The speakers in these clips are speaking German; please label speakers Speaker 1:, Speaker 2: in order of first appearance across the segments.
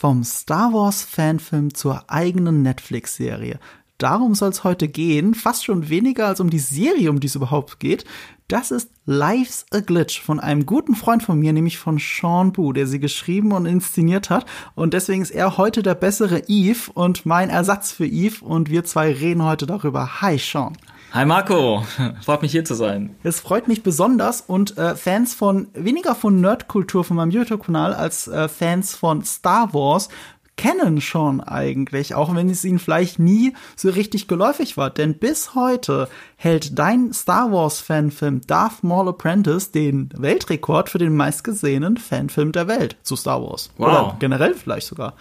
Speaker 1: Vom Star Wars Fanfilm zur eigenen Netflix-Serie. Darum soll es heute gehen, fast schon weniger als um die Serie, um die es überhaupt geht. Das ist Life's a Glitch von einem guten Freund von mir, nämlich von Sean Boo, der sie geschrieben und inszeniert hat. Und deswegen ist er heute der bessere Eve und mein Ersatz für Eve. Und wir zwei reden heute darüber. Hi, Sean.
Speaker 2: Hi Marco, freut mich hier zu sein.
Speaker 1: Es freut mich besonders und äh, Fans von weniger von Nerdkultur von meinem YouTube-Kanal als äh, Fans von Star Wars kennen schon eigentlich, auch wenn es ihnen vielleicht nie so richtig geläufig war. Denn bis heute hält dein Star Wars Fanfilm Darth Maul Apprentice den Weltrekord für den meistgesehenen Fanfilm der Welt zu Star Wars.
Speaker 2: Wow.
Speaker 1: Oder generell vielleicht sogar.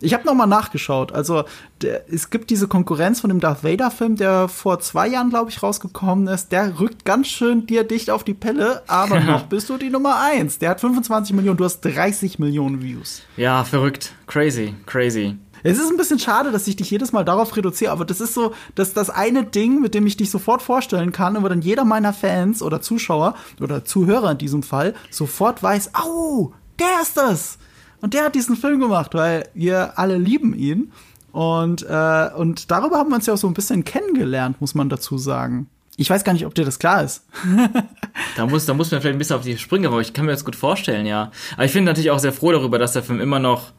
Speaker 1: Ich habe noch mal nachgeschaut. Also der, es gibt diese Konkurrenz von dem Darth Vader Film, der vor zwei Jahren, glaube ich, rausgekommen ist. Der rückt ganz schön dir dicht auf die Pelle, aber noch bist du die Nummer eins. Der hat 25 Millionen, du hast 30 Millionen Views.
Speaker 2: Ja, verrückt. Crazy, crazy.
Speaker 1: Es ist ein bisschen schade, dass ich dich jedes Mal darauf reduziere, aber das ist so, dass das eine Ding, mit dem ich dich sofort vorstellen kann, aber dann jeder meiner Fans oder Zuschauer oder Zuhörer in diesem Fall sofort weiß, au, der ist das. Und der hat diesen Film gemacht, weil wir alle lieben ihn. Und, äh, und darüber haben wir uns ja auch so ein bisschen kennengelernt, muss man dazu sagen. Ich weiß gar nicht, ob dir das klar ist.
Speaker 2: da muss, da muss man vielleicht ein bisschen auf die Sprünge, aber ich kann mir das gut vorstellen, ja. Aber ich bin natürlich auch sehr froh darüber, dass der Film immer noch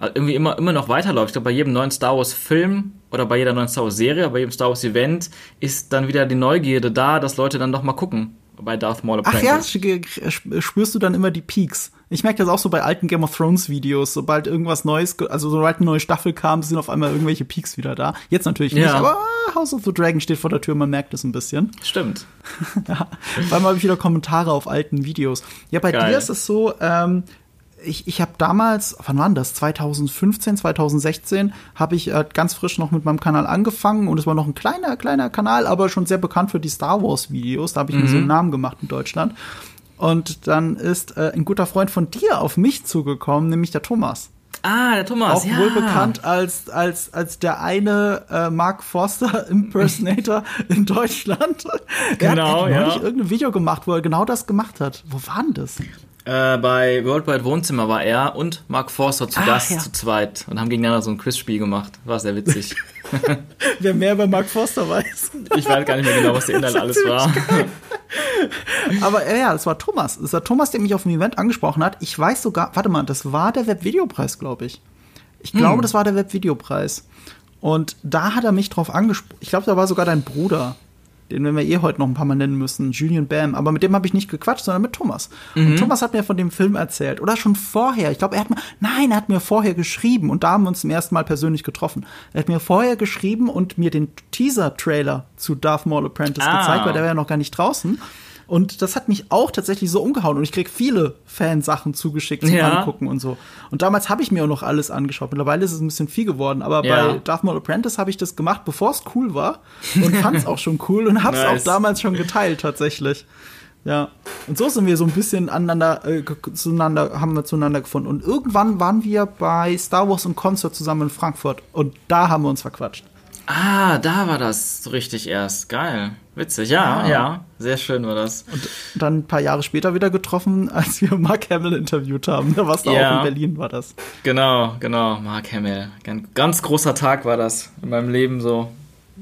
Speaker 2: irgendwie immer, immer noch weiterläuft. Ich glaube, bei jedem neuen Star Wars Film oder bei jeder neuen Star Wars Serie, bei jedem Star Wars Event ist dann wieder die Neugierde da, dass Leute dann doch mal gucken bei Darth Maul
Speaker 1: Apprentice. Ach ja, spürst du dann immer die Peaks. Ich merke das auch so bei alten Game of Thrones Videos, sobald irgendwas Neues, also sobald eine neue Staffel kam, sind auf einmal irgendwelche Peaks wieder da. Jetzt natürlich nicht, aber House of the Dragon steht vor der Tür, man merkt es ein bisschen.
Speaker 2: Stimmt.
Speaker 1: ja, vor allem habe ich wieder Kommentare auf alten Videos. Ja, bei Geil. dir ist es so, ähm, ich, ich habe damals, wann war das? 2015, 2016 habe ich äh, ganz frisch noch mit meinem Kanal angefangen und es war noch ein kleiner, kleiner Kanal, aber schon sehr bekannt für die Star Wars Videos. Da habe ich mhm. mir so einen Namen gemacht in Deutschland. Und dann ist äh, ein guter Freund von dir auf mich zugekommen, nämlich der Thomas.
Speaker 2: Ah, der Thomas,
Speaker 1: Auch ja. wohl bekannt als, als, als der eine äh, Mark Forster Impersonator in Deutschland. Er
Speaker 2: genau,
Speaker 1: hat,
Speaker 2: hat
Speaker 1: neulich ja. irgendein Video gemacht, wo er genau das gemacht hat. Wo war denn das?
Speaker 2: Äh, bei Worldwide Wohnzimmer war er und Mark Forster zu ah, Gast ja. zu zweit und haben gegeneinander so ein Quizspiel gemacht. War sehr witzig.
Speaker 1: Wer mehr über Mark Forster weiß.
Speaker 2: Ich weiß gar nicht mehr genau, was der Inhalt alles war.
Speaker 1: Aber äh, ja, das war Thomas. Das war Thomas, der mich auf dem Event angesprochen hat. Ich weiß sogar, warte mal, das war der Webvideopreis, glaube ich. Ich glaube, hm. das war der Webvideopreis. Und da hat er mich drauf angesprochen. Ich glaube, da war sogar dein Bruder den werden wir eh heute noch ein paar Mal nennen müssen, Julian Bam. Aber mit dem habe ich nicht gequatscht, sondern mit Thomas. Mhm. Und Thomas hat mir von dem Film erzählt. Oder schon vorher. Ich glaube, er hat mir, nein, er hat mir vorher geschrieben. Und da haben wir uns zum ersten Mal persönlich getroffen. Er hat mir vorher geschrieben und mir den Teaser-Trailer zu Darth Maul Apprentice ah. gezeigt, weil der war ja noch gar nicht draußen. Und das hat mich auch tatsächlich so umgehauen. Und ich krieg viele Fansachen zugeschickt zum ja. Angucken und so. Und damals habe ich mir auch noch alles angeschaut. Mittlerweile ist es ein bisschen viel geworden. Aber ja. bei Darth Maul Apprentice habe ich das gemacht, bevor es cool war. Und fand es auch schon cool und habe es nice. auch damals schon geteilt, tatsächlich. Ja. Und so sind wir so ein bisschen aneinander, äh, zueinander, haben wir zueinander gefunden. Und irgendwann waren wir bei Star Wars und Concert zusammen in Frankfurt. Und da haben wir uns verquatscht.
Speaker 2: Ah, da war das so richtig erst. Geil. Witzig, ja, ja, ja. Sehr schön war das.
Speaker 1: Und dann ein paar Jahre später wieder getroffen, als wir Mark Hamill interviewt haben. Da warst du ja. auch in Berlin, war das.
Speaker 2: Genau, genau, Mark Hamill. Ganz, ganz großer Tag war das in meinem Leben so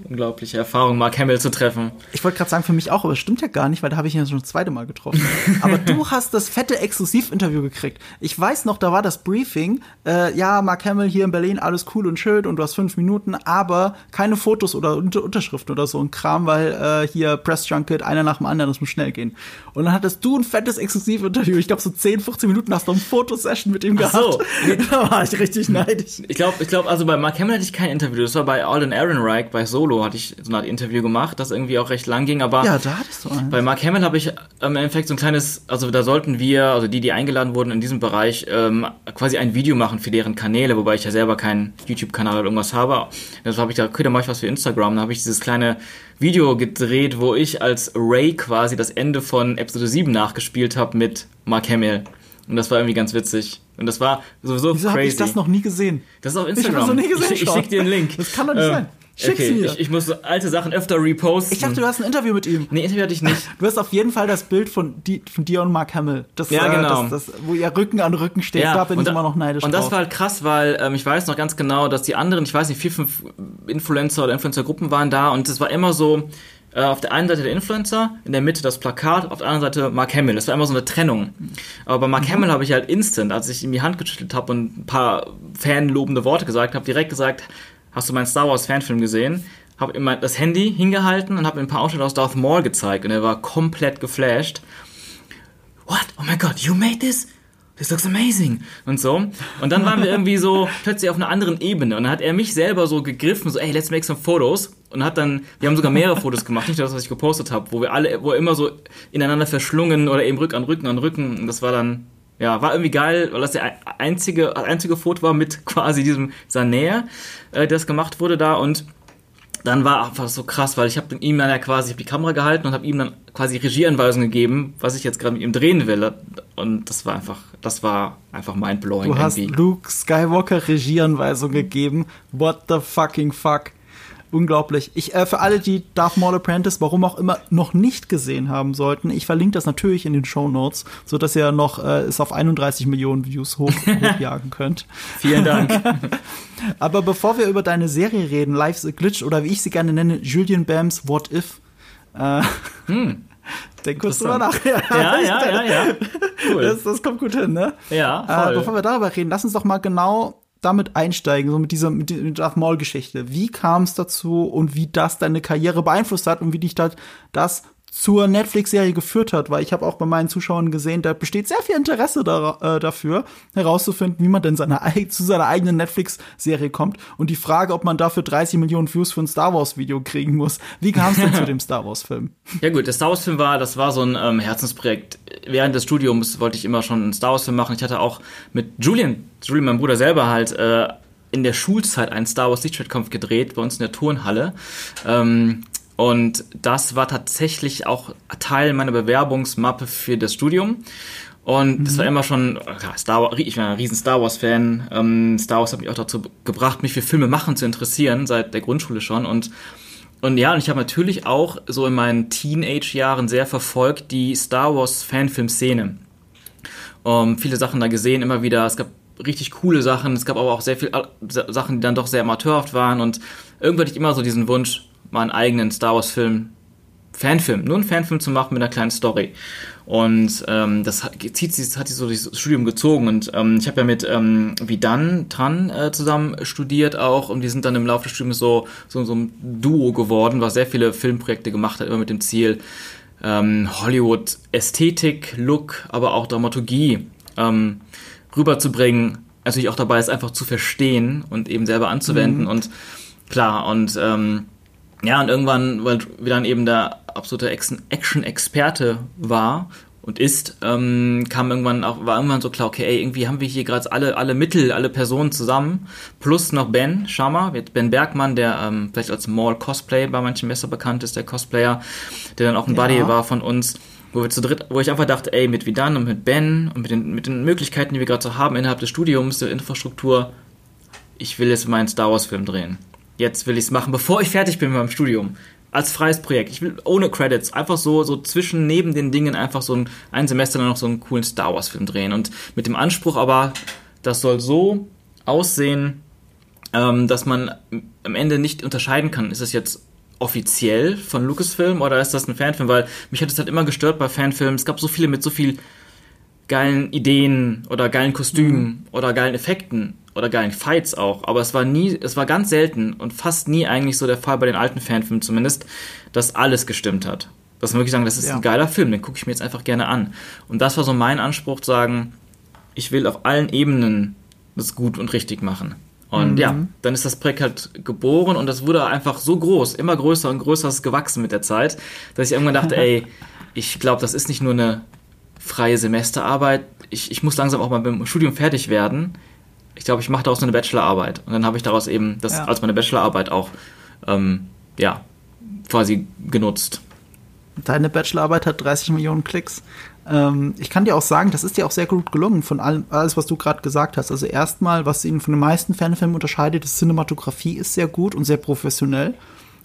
Speaker 2: unglaubliche Erfahrung, Mark Hamill zu treffen.
Speaker 1: Ich wollte gerade sagen, für mich auch, aber das stimmt ja gar nicht, weil da habe ich ihn ja schon das zweite Mal getroffen. aber du hast das fette Exklusivinterview gekriegt. Ich weiß noch, da war das Briefing. Äh, ja, Mark Hamill hier in Berlin, alles cool und schön und du hast fünf Minuten, aber keine Fotos oder Unter Unterschriften oder so ein Kram, weil äh, hier Press Junket, einer nach dem anderen, das muss schnell gehen. Und dann hattest du ein fettes Exklusivinterview. Ich glaube, so 10, 15 Minuten hast du eine Fotosession mit ihm gehabt. So. da war ich richtig neidisch.
Speaker 2: Ich glaube, ich glaube, also bei Mark Hamill hatte ich kein Interview. Das war bei Alden Ehrenreich bei Solo Solo hatte ich so eine Art Interview gemacht, das irgendwie auch recht lang ging, aber
Speaker 1: ja, da hattest du eins.
Speaker 2: bei Mark Hamill habe ich im Endeffekt so ein kleines, also da sollten wir, also die, die eingeladen wurden in diesem Bereich, ähm, quasi ein Video machen für deren Kanäle, wobei ich ja selber keinen YouTube-Kanal oder irgendwas habe. Deshalb habe ich da, okay, dann mache ich was für Instagram. Da habe ich dieses kleine Video gedreht, wo ich als Ray quasi das Ende von Episode 7 nachgespielt habe mit Mark Hamill. Und das war irgendwie ganz witzig. Und das war sowieso
Speaker 1: Wieso crazy. Wieso habe ich das noch nie gesehen?
Speaker 2: Das ist auf Instagram. Ich,
Speaker 1: noch nie gesehen,
Speaker 2: ich, ich schick dir einen Link.
Speaker 1: Das kann doch nicht ähm, sein. Schick's
Speaker 2: okay,
Speaker 1: mir.
Speaker 2: ich, ich muss alte Sachen öfter reposten.
Speaker 1: Ich dachte, du hast ein Interview mit ihm.
Speaker 2: Nee, Interview hatte ich nicht.
Speaker 1: Du hast auf jeden Fall das Bild von, di von dir und Mark Hamill. Das,
Speaker 2: Ja,
Speaker 1: äh,
Speaker 2: genau.
Speaker 1: Das, das, wo ihr Rücken an Rücken steht. da bin ich
Speaker 2: da-
Speaker 1: immer noch neidisch
Speaker 2: Und das
Speaker 1: drauf.
Speaker 2: war halt krass, weil ähm, ich weiß noch ganz genau, dass die anderen, ich weiß nicht, vier, fünf Influencer oder Influencer-Gruppen waren da und es war immer so, äh, auf der einen Seite der Influencer, in der Mitte das Plakat, auf der anderen Seite Mark Hamill. Das war immer so eine Trennung. Aber bei Mark Hamill habe ich halt instant, als ich ihm die Hand geschüttelt habe und ein paar fanlobende Worte gesagt habe, direkt gesagt, hast du meinen Star Wars Fanfilm gesehen? Habe ihm das Handy hingehalten und habe ihm ein paar Ausschnitte aus Darth Maul gezeigt und er war komplett geflasht. What? Oh my god, you made this? This looks amazing. Und so. Und dann waren wir irgendwie so plötzlich auf einer anderen Ebene. Und dann hat er mich selber so gegriffen, so, ey, let's make some photos. Und hat dann, wir haben sogar mehrere Fotos gemacht, nicht das, was ich gepostet habe, wo wir alle, wo er immer so ineinander verschlungen oder eben Rück an Rücken an Rücken. Und das war dann, ja, war irgendwie geil, weil das der einzige, einzige Foto war mit quasi diesem, Nähe, äh, das gemacht wurde da. Und dann war einfach so krass, weil ich habe ihm dann ja quasi die Kamera gehalten und habe ihm dann quasi Regieanweisungen gegeben, was ich jetzt gerade mit ihm drehen will. Und das war einfach, das war einfach mindblowing
Speaker 1: Du hast
Speaker 2: irgendwie.
Speaker 1: Luke Skywalker Regieanweisung gegeben. What the fucking fuck? Unglaublich. Ich, äh, für alle, die Darth Maul Apprentice, warum auch immer, noch nicht gesehen haben sollten, ich verlinke das natürlich in den Show Notes, so dass ihr noch äh, es auf 31 Millionen Views hoch, hochjagen könnt.
Speaker 2: Vielen Dank.
Speaker 1: Aber bevor wir über deine Serie reden, Life's a Glitch oder wie ich sie gerne nenne, Julian Bams What If. Äh, Denk kurz drüber nach.
Speaker 2: Hm. ja, ja, ja, ja. Cool.
Speaker 1: Das, das kommt gut hin, ne?
Speaker 2: ja,
Speaker 1: Äh, bevor wir darüber reden, lass uns doch mal genau damit einsteigen, so mit dieser mit der Darth Maul Geschichte. Wie kam es dazu und wie das deine Karriere beeinflusst hat und wie dich da das zur Netflix-Serie geführt hat, weil ich habe auch bei meinen Zuschauern gesehen, da besteht sehr viel Interesse da, äh, dafür, herauszufinden, wie man denn seine, zu seiner eigenen Netflix-Serie kommt. Und die Frage, ob man dafür 30 Millionen Views für ein Star Wars-Video kriegen muss. Wie kam es denn zu dem Star Wars-Film?
Speaker 2: Ja gut, der Star Wars Film war, das war so ein ähm, Herzensprojekt. Während des Studiums wollte ich immer schon einen Star Wars Film machen. Ich hatte auch mit Julian, Julian, mein Bruder selber halt, äh, in der Schulzeit einen Star Wars Lichtschwertkampf gedreht, bei uns in der Turnhalle. Ähm, und das war tatsächlich auch Teil meiner Bewerbungsmappe für das Studium. Und das war immer schon, Star Wars, ich war ein riesen Star Wars-Fan. Ähm, Star Wars hat mich auch dazu gebracht, mich für Filme machen zu interessieren, seit der Grundschule schon. Und und ja, und ich habe natürlich auch so in meinen Teenage-Jahren sehr verfolgt die Star Wars-Fanfilm-Szene. Ähm, viele Sachen da gesehen, immer wieder. Es gab richtig coole Sachen, es gab aber auch sehr viele äh, Sachen, die dann doch sehr amateurhaft waren. Und irgendwie hatte ich immer so diesen Wunsch, mal einen eigenen Star Wars-Film, Fanfilm, nur einen Fanfilm zu machen mit einer kleinen Story. Und ähm, das hat, zieht hat sich so das Studium gezogen. Und ähm, ich habe ja mit ähm, Vidan Tran äh, zusammen studiert auch. Und die sind dann im Laufe des Studiums so, so, so ein Duo geworden, was sehr viele Filmprojekte gemacht hat, immer mit dem Ziel, ähm, Hollywood Ästhetik, Look, aber auch Dramaturgie ähm, rüberzubringen. Natürlich auch dabei ist einfach zu verstehen und eben selber anzuwenden. Und klar, und ähm, ja, und irgendwann, weil wir dann eben der absolute Action- Action-Experte war und ist, ähm, kam irgendwann auch, war irgendwann so klar, okay, ey, irgendwie haben wir hier gerade alle, alle Mittel, alle Personen zusammen, plus noch Ben Sharma, Ben Bergmann, der ähm, vielleicht als Mall Cosplay bei manchen besser bekannt ist, der Cosplayer, der dann auch ein
Speaker 1: Ja.
Speaker 2: Buddy war von uns, wo wir zu dritt, wo ich einfach dachte, ey, mit Vidan und mit Ben und mit den, mit den Möglichkeiten, die wir gerade so haben innerhalb des Studiums, der Infrastruktur, ich will jetzt meinen Star Wars Film drehen. Jetzt will ich es machen, bevor ich fertig bin mit meinem Studium. Als freies Projekt. Ich will ohne Credits. Einfach so, so zwischen, neben den Dingen einfach so ein, ein Semester dann noch so einen coolen Star Wars Film drehen. Und mit dem Anspruch aber, das soll so aussehen, ähm, dass man am Ende nicht unterscheiden kann, ist es jetzt offiziell von Lucasfilm oder ist das ein Fanfilm? Weil mich hat es halt immer gestört bei Fanfilmen. Es gab so viele mit so viel geilen Ideen oder geilen Kostümen oder geilen Effekten oder geilen Fights auch, aber es war nie, es war ganz selten und fast nie eigentlich so der Fall bei den alten Fanfilmen zumindest, dass alles gestimmt hat. Dass man wirklich sagen, das ist
Speaker 1: Ja.
Speaker 2: ein geiler Film, den gucke ich mir jetzt einfach gerne an. Und das war so mein Anspruch, zu sagen, ich will auf allen Ebenen das gut und richtig machen. Und ja, dann ist das Projekt halt geboren und das wurde einfach so groß, immer größer und größer, es ist gewachsen mit der Zeit, dass ich irgendwann dachte, ey, ich glaube, das ist nicht nur eine freie Semesterarbeit. Ich, ich muss langsam auch mal beim Studium fertig werden. Ich glaube, ich mache daraus eine Bachelorarbeit. Und dann habe ich daraus eben das
Speaker 1: Ja.
Speaker 2: als meine Bachelorarbeit auch, ähm, ja, quasi genutzt.
Speaker 1: Deine Bachelorarbeit hat 30 Millionen Klicks. Ähm, ich kann dir auch sagen, das ist dir auch sehr gut gelungen von allem, alles, was du gerade gesagt hast. Also erstmal, was ihn von den meisten Fanfilmen unterscheidet, die Cinematografie ist sehr gut und sehr professionell.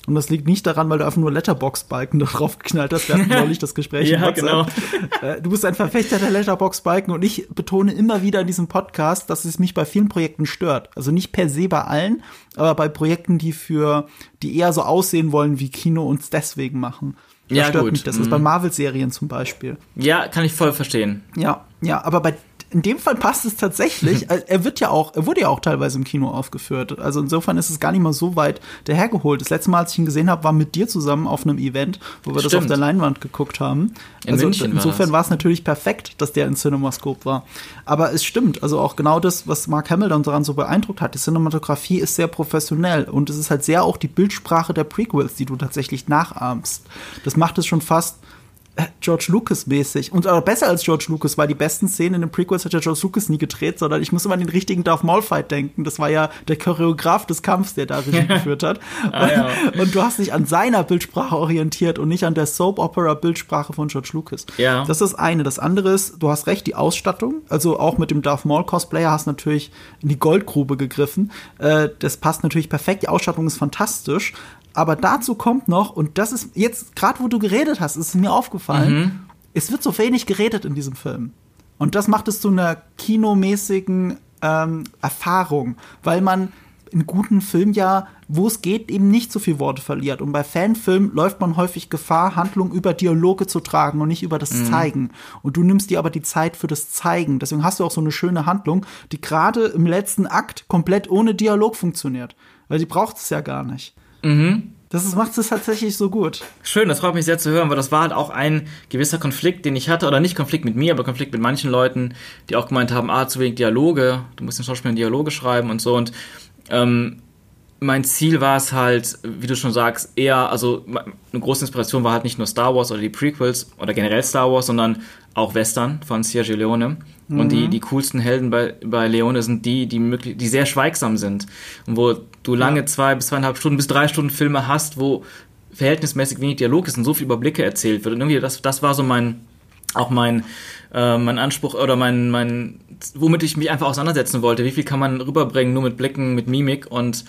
Speaker 1: Und das liegt nicht daran, weil du einfach nur Letterbox-Balken da drauf geknallt hast. Wir hatten neulich das Gespräch.
Speaker 2: ja, genau.
Speaker 1: Äh, du bist ein Verfechter der Letterbox-Balken und ich betone immer wieder in diesem Podcast, dass es mich bei vielen Projekten stört. Also nicht per se bei allen, aber bei Projekten, die für, die eher so aussehen wollen, wie Kino uns deswegen machen. Das
Speaker 2: Ja,
Speaker 1: stört
Speaker 2: gut.
Speaker 1: mich. Das ist
Speaker 2: Mhm.
Speaker 1: bei Marvel-Serien zum Beispiel.
Speaker 2: Ja, kann ich voll verstehen.
Speaker 1: Ja, ja, aber bei in dem Fall passt es tatsächlich. Er wird ja auch, er wurde ja auch teilweise im Kino aufgeführt. Also insofern ist es gar nicht mal so weit dahergeholt. Das letzte Mal, als ich ihn gesehen habe, war mit dir zusammen auf einem Event, wo wir das auf
Speaker 2: Stimmt.
Speaker 1: der Leinwand geguckt haben.
Speaker 2: In
Speaker 1: also
Speaker 2: München
Speaker 1: insofern war es natürlich perfekt, dass der in Cinemascope war. Aber es stimmt, also auch genau das, was Mark Hamill dann daran so beeindruckt hat. Die Cinematografie ist sehr professionell und es ist halt sehr auch die Bildsprache der Prequels, die du tatsächlich nachahmst. Das macht es schon fast George Lucas mäßig und aber besser als George Lucas, weil die besten Szenen in den Prequels hat ja George Lucas nie gedreht, sondern ich muss immer an den richtigen Darth Maul Fight denken. Das war ja der Choreograf des Kampfs, der da Regie geführt hat.
Speaker 2: Ah, ja.
Speaker 1: Und du hast dich an seiner Bildsprache orientiert und nicht an der Soap Opera Bildsprache von George Lucas.
Speaker 2: Ja.
Speaker 1: Das ist das eine. Das andere ist, du hast recht, die Ausstattung. Also auch mit dem Darth Maul Cosplayer hast du natürlich in die Goldgrube gegriffen. Äh, das passt natürlich perfekt. Die Ausstattung ist fantastisch. Aber dazu kommt noch, und das ist jetzt, gerade wo du geredet hast, ist es mir aufgefallen, es wird so wenig geredet in diesem Film. Und das macht es zu einer kinomäßigen ähm, Erfahrung, weil man in guten Filmen ja, wo es geht, eben nicht so viel Worte verliert. Und bei Fanfilmen läuft man häufig Gefahr, Handlung über Dialoge zu tragen und nicht über das Zeigen. Und du nimmst dir aber die Zeit für das Zeigen. Deswegen hast du auch so eine schöne Handlung, die gerade im letzten Akt komplett ohne Dialog funktioniert. Weil die braucht es ja gar nicht. Das ist, macht es tatsächlich so gut.
Speaker 2: Schön, das freut mich sehr zu hören, weil das war halt auch ein gewisser Konflikt, den ich hatte, oder nicht Konflikt mit mir, aber Konflikt mit manchen Leuten, die auch gemeint haben, ah, zu wenig Dialoge, du musst den Schauspielern Dialoge schreiben und so. Und ähm, mein Ziel war es halt, wie du schon sagst, eher, also eine große Inspiration war halt nicht nur Star Wars oder die Prequels oder generell Star Wars, sondern auch Western von Sergio Leone. Und die, die coolsten Helden bei, bei Leone sind die, die, möglich, die sehr schweigsam sind. Und wo du lange zwei bis zweieinhalb Stunden bis drei Stunden Filme hast, wo verhältnismäßig wenig Dialog ist und so viel über Blicke erzählt wird. Und irgendwie, das, das war so mein, auch mein, äh, mein Anspruch oder mein, mein, womit ich mich einfach auseinandersetzen wollte. Wie viel kann man rüberbringen, nur mit Blicken, mit Mimik und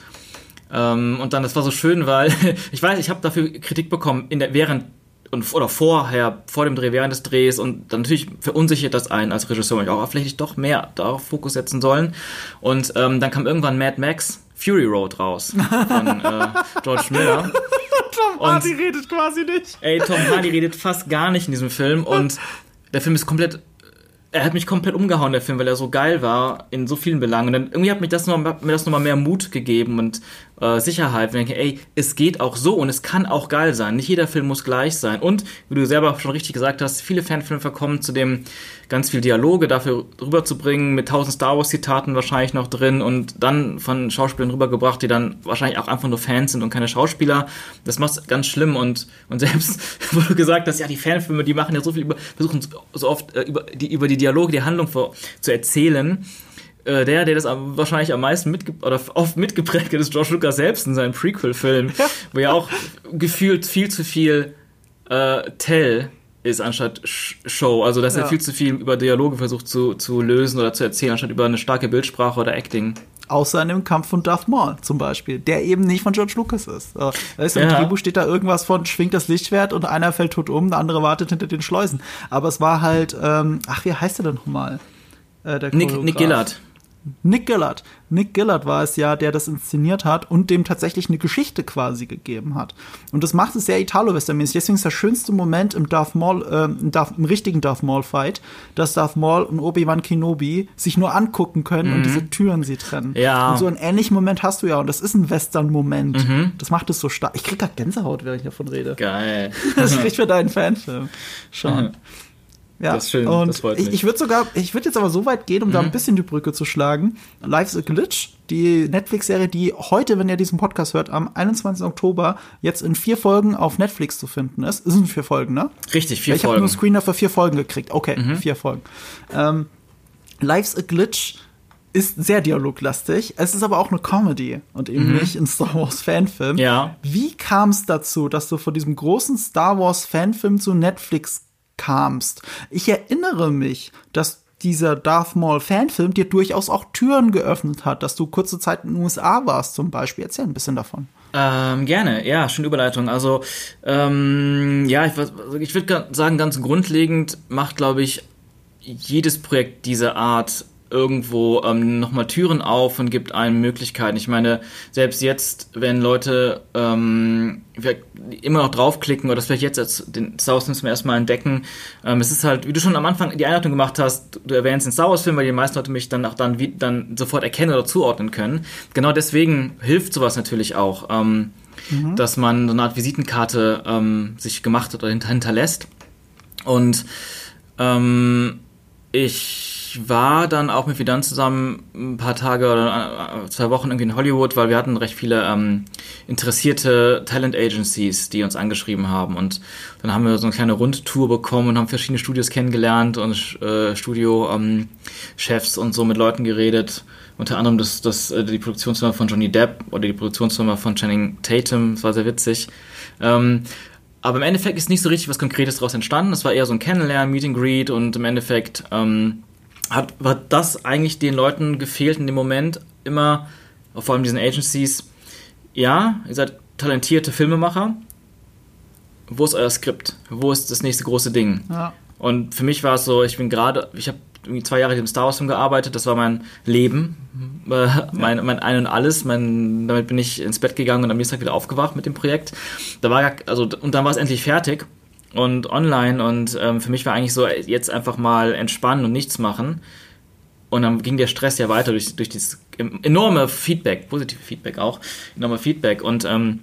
Speaker 2: ähm, und dann, das war so schön, weil ich weiß, ich habe dafür Kritik bekommen in der während und oder vorher, vor dem Dreh, während des Drehs und dann natürlich verunsichert das einen als Regisseur, ich auch vielleicht doch mehr darauf Fokus setzen sollen. Und ähm, dann kam irgendwann Mad Max Fury Road raus von äh, George Miller.
Speaker 1: Tom
Speaker 2: Und-
Speaker 1: Hardy redet quasi nicht.
Speaker 2: Ey, Tom Hardy redet fast gar nicht in diesem Film und der Film ist komplett. Er hat mich komplett umgehauen, der Film, weil er so geil war in so vielen Belangen. Und dann irgendwie hat mich das noch, mir das nochmal mehr Mut gegeben und äh, Sicherheit. Und ich denke, ey, es geht auch so und es kann auch geil sein. Nicht jeder Film muss gleich sein. Und, wie du selber schon richtig gesagt hast, viele Fanfilme verkommen zu dem ganz viel Dialoge dafür rüberzubringen, mit tausend Star Wars Zitaten wahrscheinlich noch drin und dann von Schauspielern rübergebracht, die dann wahrscheinlich auch einfach nur Fans sind und keine Schauspieler. Das macht's ganz schlimm und, und selbst, wo du gesagt hast, ja, die Fanfilme, die machen ja so viel über, versuchen so oft äh, über die, über die Dialoge, die Handlung vor, zu erzählen. Äh, der, der das wahrscheinlich am meisten mitge oder oft mitgeprägt hat, ist George Lucas selbst in seinem Prequel-Film, wo ja auch gefühlt viel zu viel äh, Tell ist anstatt Sh Show. Also, dass
Speaker 1: Ja.
Speaker 2: er viel zu viel über Dialoge versucht zu, zu lösen oder zu erzählen, anstatt über eine starke Bildsprache oder Acting.
Speaker 1: Außer in dem Kampf von Darth Maul zum Beispiel, der eben nicht von George Lucas ist. So, Weißt du, Im
Speaker 2: Ja.
Speaker 1: Drehbuch steht da irgendwas von, schwingt das Lichtschwert und einer fällt tot um, der andere wartet hinter den Schleusen. Aber es war halt, ähm, ach, wie heißt er denn nochmal? Äh,
Speaker 2: Nick. Nick Gillard.
Speaker 1: Nick Gillard. Nick Gillard war es ja, der das inszeniert hat und dem tatsächlich eine Geschichte quasi gegeben hat. Und das macht es sehr Italo-Western-mäßig. Deswegen ist der schönste Moment im Darth Maul, äh, im, Darth, im richtigen Darth Maul-Fight, dass Darth Maul und Obi-Wan Kenobi sich nur angucken können und diese Türen sie trennen.
Speaker 2: Mhm. Ja.
Speaker 1: Und so einen ähnlichen Moment hast du ja. Und das ist ein Western-Moment.
Speaker 2: Mhm.
Speaker 1: Das macht es so stark. Ich krieg grad Gänsehaut, während ich davon rede.
Speaker 2: Geil.
Speaker 1: Das spricht für deinen Fanfilm. Schon. Ja,
Speaker 2: Das ist schön,
Speaker 1: und
Speaker 2: das freut
Speaker 1: ich,
Speaker 2: mich.
Speaker 1: ich würde sogar, ich würde jetzt aber so weit gehen, um da ein bisschen die Brücke zu schlagen. Life's a Glitch, die Netflix-Serie, die heute, wenn ihr diesen Podcast hört, am 21. Oktober jetzt in vier Folgen auf Netflix zu finden ist. Es sind vier Folgen, ne?
Speaker 2: Richtig, vier
Speaker 1: ich habe
Speaker 2: Folgen.
Speaker 1: nur einen Screener für vier Folgen gekriegt. Okay, vier Folgen. Ähm, Life's a Glitch ist sehr dialoglastig. Es ist aber auch eine Comedy und eben nicht ein Star Wars Fanfilm.
Speaker 2: Ja.
Speaker 1: Wie kam es dazu, dass du von diesem großen Star Wars Fanfilm zu Netflix kamst. Ich erinnere mich, dass dieser Darth Maul Fanfilm dir durchaus auch Türen geöffnet hat, dass du kurze Zeit in den USA warst zum Beispiel. Erzähl ein bisschen davon.
Speaker 2: Ähm, gerne, ja, schöne Überleitung. Also, ähm, ja, ich, ich würde sagen, ganz grundlegend macht, glaube ich, jedes Projekt dieser Art irgendwo ähm, nochmal Türen auf und gibt einem Möglichkeiten. Ich meine, selbst jetzt, wenn Leute ähm, immer noch draufklicken oder das vielleicht jetzt als den Star Wars zum ersten Mal entdecken, ähm, es ist halt, wie du schon am Anfang die Einleitung gemacht hast, du erwähnst den Star Wars Film, weil die meisten Leute mich dann auch dann, wie, dann sofort erkennen oder zuordnen können. Genau deswegen hilft sowas natürlich auch, ähm, mhm. dass man so eine Art Visitenkarte ähm, sich gemacht hat oder hinterlässt. Und ähm, ich ich war dann auch mit Fidan zusammen ein paar Tage oder äh, zwei Wochen irgendwie in Hollywood, weil wir hatten recht viele ähm, interessierte Talent Agencies, die uns angeschrieben haben. Und dann haben wir so eine kleine Rundtour bekommen und haben verschiedene Studios kennengelernt und äh, Studio-Chefs ähm, und so mit Leuten geredet. Unter anderem das, das, äh, die Produktionsfirma von Johnny Depp oder die Produktionsfirma von Channing Tatum. Das war sehr witzig. Ähm, aber im Endeffekt ist nicht so richtig was Konkretes daraus entstanden. Es war eher so ein Kennenlernen, Meet and Greet und im Endeffekt ähm, hat, hat das eigentlich den Leuten gefehlt in dem Moment immer, vor allem diesen Agencies, ja, ihr seid talentierte Filmemacher, wo ist euer Skript? Wo ist das nächste große Ding? Ja. Und für mich war es so, ich bin gerade, ich habe zwei Jahre im Star Wars Film gearbeitet, das war mein Leben, äh, mein, mein Ein und Alles, mein, damit bin ich ins Bett gegangen und am nächsten Tag wieder aufgewacht mit dem Projekt. Da war also, und dann war es endlich fertig und online und ähm, für mich war eigentlich so, jetzt einfach mal entspannen und nichts machen. Und dann ging der Stress ja weiter durch, durch dieses enorme Feedback, positive Feedback auch, enorme Feedback. Und ähm,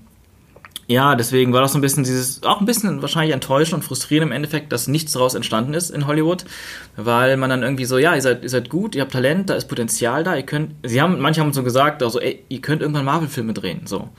Speaker 2: ja, deswegen war das so ein bisschen dieses, auch ein bisschen wahrscheinlich enttäuschend und frustrierend im Endeffekt, dass nichts daraus entstanden ist in Hollywood, weil man dann irgendwie so, ja, ihr seid, ihr seid gut, ihr habt Talent, da ist Potenzial da, ihr könnt, sie haben, manche haben so gesagt, also, ey, ihr könnt irgendwann Marvel-Filme drehen, so.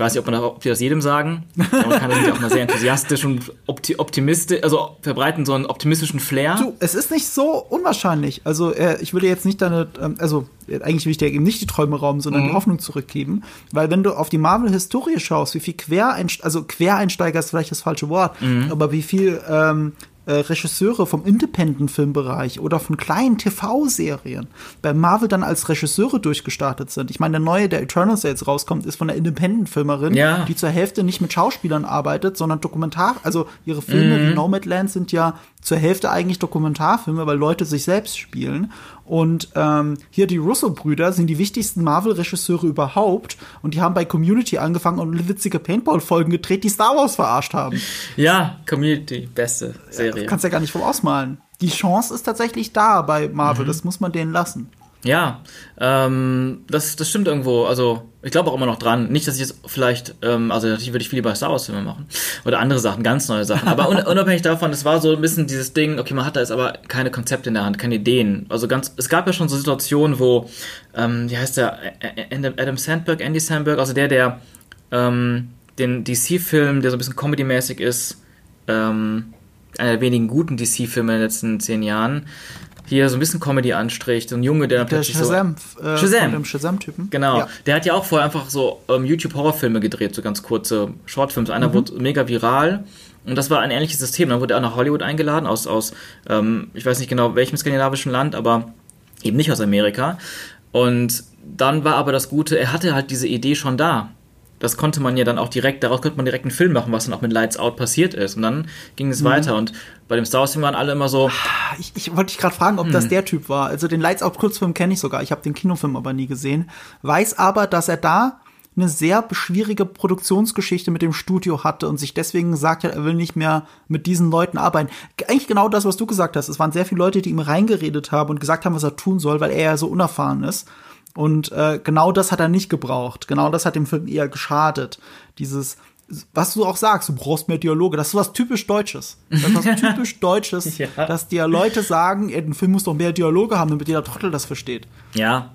Speaker 2: Ich weiß nicht, ob, man, ob die das jedem sagen. Aber man kann das auch mal sehr enthusiastisch und opti optimistisch, also verbreiten so einen optimistischen Flair.
Speaker 1: Du, es ist nicht so unwahrscheinlich. Also ich würde jetzt nicht deine, ähm, also eigentlich will ich dir eben nicht die Träume rauben, sondern mhm. die Hoffnung zurückgeben. Weil wenn du auf die Marvel-Historie schaust, wie viel Quereinsteiger, also Quereinsteiger ist vielleicht das falsche Wort, mhm. aber wie viel ähm, äh, Regisseure vom Independent-Filmbereich oder von kleinen TV-Serien bei Marvel dann als Regisseure durchgestartet sind. Ich meine, der neue, der Eternals, der jetzt rauskommt, ist von der Independent-Filmerin, ja. die zur Hälfte nicht mit Schauspielern arbeitet, sondern Dokumentar, also ihre Filme mhm. wie Nomadland sind ja zur Hälfte eigentlich Dokumentarfilme, weil Leute sich selbst spielen. Und ähm, hier die Russo-Brüder sind die wichtigsten Marvel-Regisseure überhaupt. Und die haben bei Community angefangen und witzige Paintball-Folgen gedreht, die Star Wars verarscht haben.
Speaker 2: Ja, Community, beste Serie.
Speaker 1: Ja, kannst ja gar nicht vom ausmalen. Die Chance ist tatsächlich da bei Marvel, mhm. das muss man denen lassen.
Speaker 2: Ja, ähm, das, das stimmt irgendwo. Also, ich glaube auch immer noch dran. Nicht, dass ich jetzt vielleicht, ähm, also natürlich würde ich viel bei Star Wars Filme machen. Oder andere Sachen, ganz neue Sachen. Aber un unabhängig davon, es war so ein bisschen dieses Ding, okay, man hat da jetzt aber keine Konzepte in der Hand, keine Ideen. Also ganz, es gab ja schon so Situationen, wo, ähm, wie heißt der, Adam Sandberg, Andy Sandberg, also der, der ähm, den DC-Film, der so ein bisschen comedy-mäßig ist, ähm, einer der wenigen guten DC-Filme in den letzten zehn Jahren, hier so ein bisschen Comedy anstricht. So ein Junge, der dann
Speaker 1: plötzlich Shazam,
Speaker 2: so... Äh, Shazam.
Speaker 1: dem Shazam-Typen.
Speaker 2: Genau. Ja. Der hat ja auch vorher einfach so ähm, YouTube-Horrorfilme gedreht, so ganz kurze Shortfilms. Einer mhm. wurde mega viral. Und das war ein ähnliches System. Dann wurde er nach Hollywood eingeladen, aus, aus ähm, ich weiß nicht genau welchem skandinavischen Land, aber eben nicht aus Amerika. Und dann war aber das Gute, er hatte halt diese Idee schon da das konnte man ja dann auch direkt, daraus konnte man direkt einen Film machen, was dann auch mit Lights Out passiert ist. Und dann ging es mhm. weiter. Und bei dem Star Wars Film waren alle immer so.
Speaker 1: Ich, ich wollte dich gerade fragen, ob hm. das der Typ war. Also den Lights Out Kurzfilm kenne ich sogar. Ich habe den Kinofilm aber nie gesehen. Weiß aber, dass er da eine sehr schwierige Produktionsgeschichte mit dem Studio hatte und sich deswegen gesagt hat, er will nicht mehr mit diesen Leuten arbeiten. Eigentlich genau das, was du gesagt hast. Es waren sehr viele Leute, die ihm reingeredet haben und gesagt haben, was er tun soll, weil er ja so unerfahren ist. Und äh, genau das hat er nicht gebraucht. Genau das hat dem Film eher geschadet. Dieses, was du auch sagst, du brauchst mehr Dialoge. Das ist was typisch Deutsches. Das ist was typisch Deutsches, ja. dass dir Leute sagen, ein Film muss doch mehr Dialoge haben, damit jeder Trottel das versteht.
Speaker 2: Ja,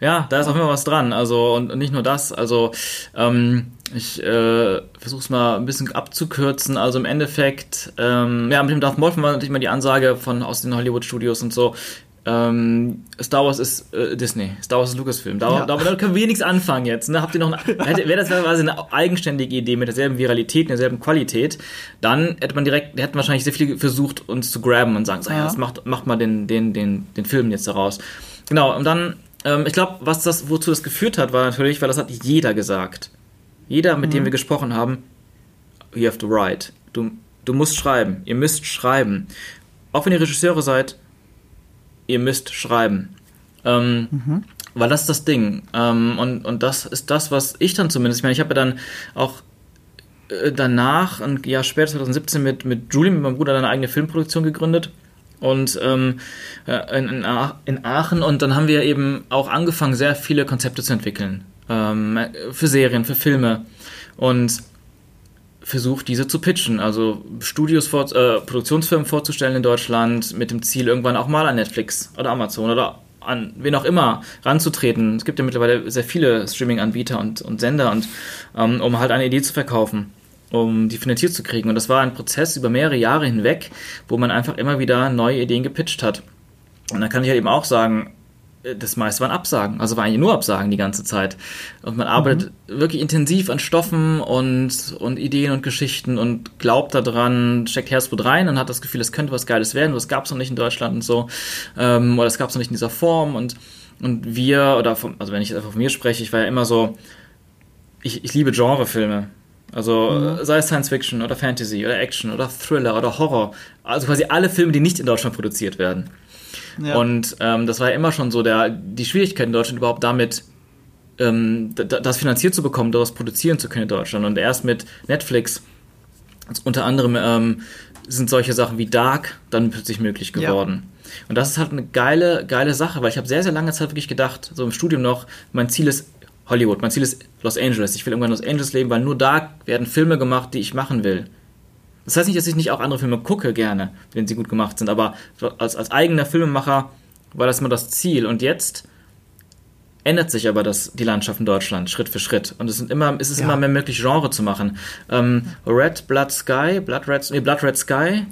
Speaker 2: ja, da ist auch immer was dran. Also und nicht nur das. Also ähm, ich äh, versuche es mal ein bisschen abzukürzen. Also im Endeffekt, ähm, ja, mit dem Darth Maul war natürlich mal die Ansage von aus den Hollywood Studios und so ähm, Star Wars ist äh, Disney, Star Wars ist Lucasfilm. Da,
Speaker 1: Ja.
Speaker 2: da, da können wir nichts anfangen jetzt. Ne? Habt ihr noch wäre das quasi eine eigenständige Idee mit derselben Viralität, derselben Qualität, dann hätte man direkt, hätten wahrscheinlich sehr viele versucht, uns zu graben und sagen, so, ja,
Speaker 1: Ja.
Speaker 2: das macht, macht mal den, den, den, den Film jetzt daraus. Genau, und dann, ähm, ich glaube, was das, wozu das geführt hat, war natürlich, weil das hat jeder gesagt. Jeder, mit dem wir gesprochen haben, you have to write. Du, du musst schreiben. Ihr müsst schreiben. Auch wenn ihr Regisseure seid, ihr müsst schreiben. Ähm, Weil das ist das Ding. Ähm, und, und das ist das, was ich dann zumindest, ich meine, ich habe ja dann auch äh, danach, ein Jahr später, 2017, mit, mit Julie, mit meinem Bruder, eine eigene Filmproduktion gegründet. Und ähm, äh, in, in, Aa- in Aachen. Und dann haben wir eben auch angefangen, sehr viele Konzepte zu entwickeln. Ähm, für Serien, für Filme. Und versucht, diese zu pitchen. Also Studios, vor, äh, Produktionsfirmen vorzustellen in Deutschland, mit dem Ziel, irgendwann auch mal an Netflix oder Amazon oder an wen auch immer ranzutreten. Es gibt ja mittlerweile sehr viele Streaming-Anbieter und, und Sender, und, ähm, um halt eine Idee zu verkaufen, um die finanziert zu kriegen. Und das war ein Prozess über mehrere Jahre hinweg, wo man einfach immer wieder neue Ideen gepitcht hat. Und dann kann ich halt eben auch sagen, das meiste waren Absagen, also war eigentlich nur Absagen die ganze Zeit. Und man arbeitet wirklich intensiv an Stoffen und, und Ideen und Geschichten und glaubt daran, steckt Herzblut rein und hat das Gefühl, es könnte was Geiles werden, das gab es noch nicht in Deutschland und so, ähm, oder es gab es noch nicht in dieser Form und, und wir, oder vom, also wenn ich jetzt einfach von mir spreche, ich war ja immer so, ich, ich liebe Genrefilme. Also äh, sei es Science Fiction oder Fantasy oder Action oder Thriller oder Horror. Also quasi alle Filme, die nicht in Deutschland produziert werden.
Speaker 1: Ja.
Speaker 2: Und ähm, das war ja immer schon so der, die Schwierigkeit in Deutschland überhaupt damit, ähm, das finanziert zu bekommen, daraus produzieren zu können in Deutschland. Und erst mit Netflix, also unter anderem ähm, sind solche Sachen wie Dark dann plötzlich möglich
Speaker 1: Ja.
Speaker 2: geworden. Und das ist halt eine geile, geile Sache, weil ich habe sehr, sehr lange Zeit wirklich gedacht, so im Studium noch, mein Ziel ist Hollywood, mein Ziel ist Los Angeles. Ich will irgendwann in Los Angeles leben, weil nur da werden Filme gemacht, die ich machen will. Das heißt nicht, dass ich nicht auch andere Filme gucke gerne, wenn sie gut gemacht sind, aber als, als eigener Filmemacher war das immer das Ziel. Und jetzt ändert sich aber das, die Landschaft in Deutschland Schritt für Schritt. Und es, sind immer, es ist
Speaker 1: Ja.
Speaker 2: immer mehr möglich, Genre zu machen. Ähm, Red Blood Sky, Blood Red, nee, Blood Red Sky,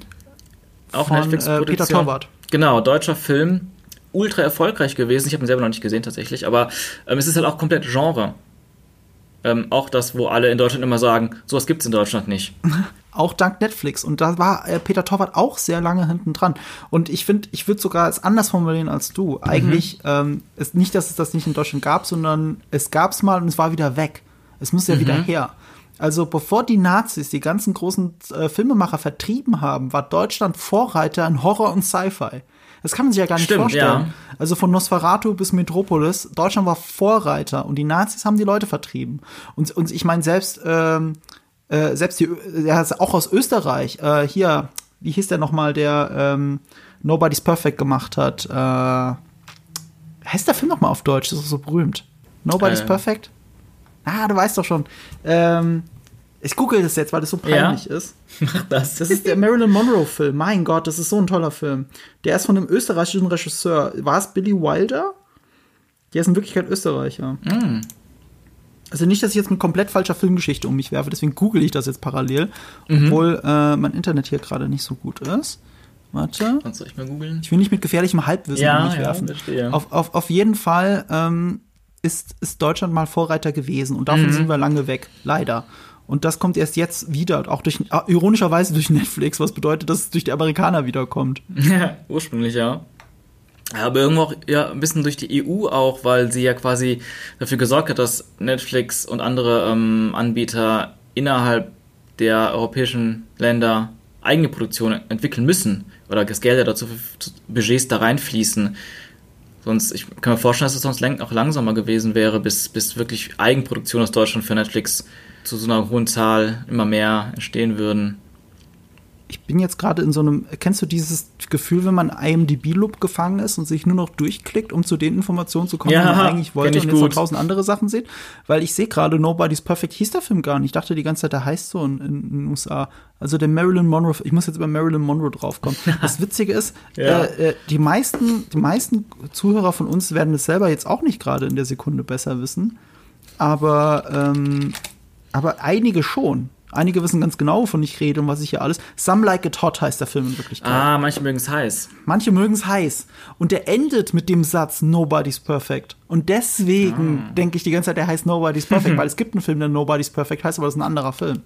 Speaker 2: auch
Speaker 1: Von, äh,
Speaker 2: Netflix-Produktion.
Speaker 1: Peter Torwart.
Speaker 2: Genau, deutscher Film. Ultra erfolgreich gewesen. Ich habe ihn selber noch nicht gesehen tatsächlich, aber ähm, es ist halt auch komplett Genre. Ähm, auch das, wo alle in Deutschland immer sagen, sowas gibt's in Deutschland nicht.
Speaker 1: Auch dank Netflix. Und da war äh, Peter Torwart auch sehr lange hinten dran. Und ich finde, ich würde sogar es anders formulieren als du. Eigentlich ähm, ist nicht, dass es das nicht in Deutschland gab, sondern es gab es mal und es war wieder weg. Es muss ja wieder her. Also bevor die Nazis die ganzen großen äh, Filmemacher vertrieben haben, war Deutschland Vorreiter in Horror und Sci-Fi. Das kann man sich ja gar nicht
Speaker 2: Stimmt,
Speaker 1: vorstellen.
Speaker 2: ja.
Speaker 1: Also von Nosferatu bis Metropolis, Deutschland war Vorreiter und die Nazis haben die Leute vertrieben. Und, und ich meine, selbst, ähm, äh, selbst die, er ist auch aus Österreich, äh, hier, wie hieß der nochmal, der ähm, Nobody's Perfect gemacht hat. Äh, heißt der Film nochmal auf Deutsch? Das ist so berühmt. Nobody's
Speaker 2: Äh.
Speaker 1: Perfect? Ah, du weißt doch schon. Ähm, ich google das jetzt, weil das so peinlich
Speaker 2: Ja.
Speaker 1: ist.
Speaker 2: Mach das.
Speaker 1: Das ist der Marilyn Monroe-Film. Mein Gott, das ist so ein toller Film. Der ist von einem österreichischen Regisseur. War es Billy Wilder? Der ist in Wirklichkeit Österreicher. Also nicht, dass ich jetzt mit komplett falscher Filmgeschichte um mich werfe, deswegen google ich das jetzt parallel, obwohl äh, mein Internet hier gerade nicht so gut ist. Warte.
Speaker 2: Kannst du echt mal googeln?
Speaker 1: Ich will nicht mit gefährlichem Halbwissen
Speaker 2: Ja,
Speaker 1: um mich
Speaker 2: ja,
Speaker 1: werfen.
Speaker 2: verstehe.
Speaker 1: Auf, auf, auf jeden Fall ähm, ist, ist Deutschland mal Vorreiter gewesen und davon
Speaker 2: Mhm.
Speaker 1: sind wir lange weg, leider. Und das kommt erst jetzt wieder, auch durch äh, ironischerweise durch Netflix, was bedeutet, dass es durch die Amerikaner wiederkommt.
Speaker 2: Ja, ursprünglich ja. Aber irgendwo auch ja, ein bisschen durch die EU auch, weil sie ja quasi dafür gesorgt hat, dass Netflix und andere ähm, Anbieter innerhalb der europäischen Länder eigene Produktionen entwickeln müssen oder das Gelder dazu Budgets da reinfließen. Sonst, ich kann mir vorstellen, dass es sonst auch langsamer gewesen wäre, bis, bis wirklich Eigenproduktionen aus Deutschland für Netflix zu so einer hohen Zahl immer mehr entstehen würden.
Speaker 1: Ich bin jetzt gerade in so einem, kennst du dieses Gefühl, wenn man IMDb-Loop gefangen ist und sich nur noch durchklickt, um zu den Informationen zu kommen,
Speaker 2: Ja,
Speaker 1: die man eigentlich wollte und jetzt noch
Speaker 2: gut.
Speaker 1: tausend andere Sachen sieht? Weil ich sehe gerade, Nobody's Perfect hieß der Film gar nicht. Ich dachte die ganze Zeit, der heißt so in, in den USA. Also der Marilyn Monroe, ich muss jetzt über Marilyn Monroe draufkommen. Das Witzige ist,
Speaker 2: Ja.
Speaker 1: äh, äh, die meisten, die meisten Zuhörer von uns werden es selber jetzt auch nicht gerade in der Sekunde besser wissen. Aber, ähm, aber einige schon. Einige wissen ganz genau, wovon ich rede und was ich hier alles. Some Like It Hot heißt der Film in Wirklichkeit.
Speaker 2: Ah, manche mögen es heiß.
Speaker 1: Manche mögen es heiß. Und der endet mit dem Satz Nobody's Perfect. Und deswegen
Speaker 2: Ah.
Speaker 1: denke ich die ganze Zeit, der heißt Nobody's Perfect, weil es gibt einen Film, der Nobody's Perfect heißt, aber das ist ein anderer Film.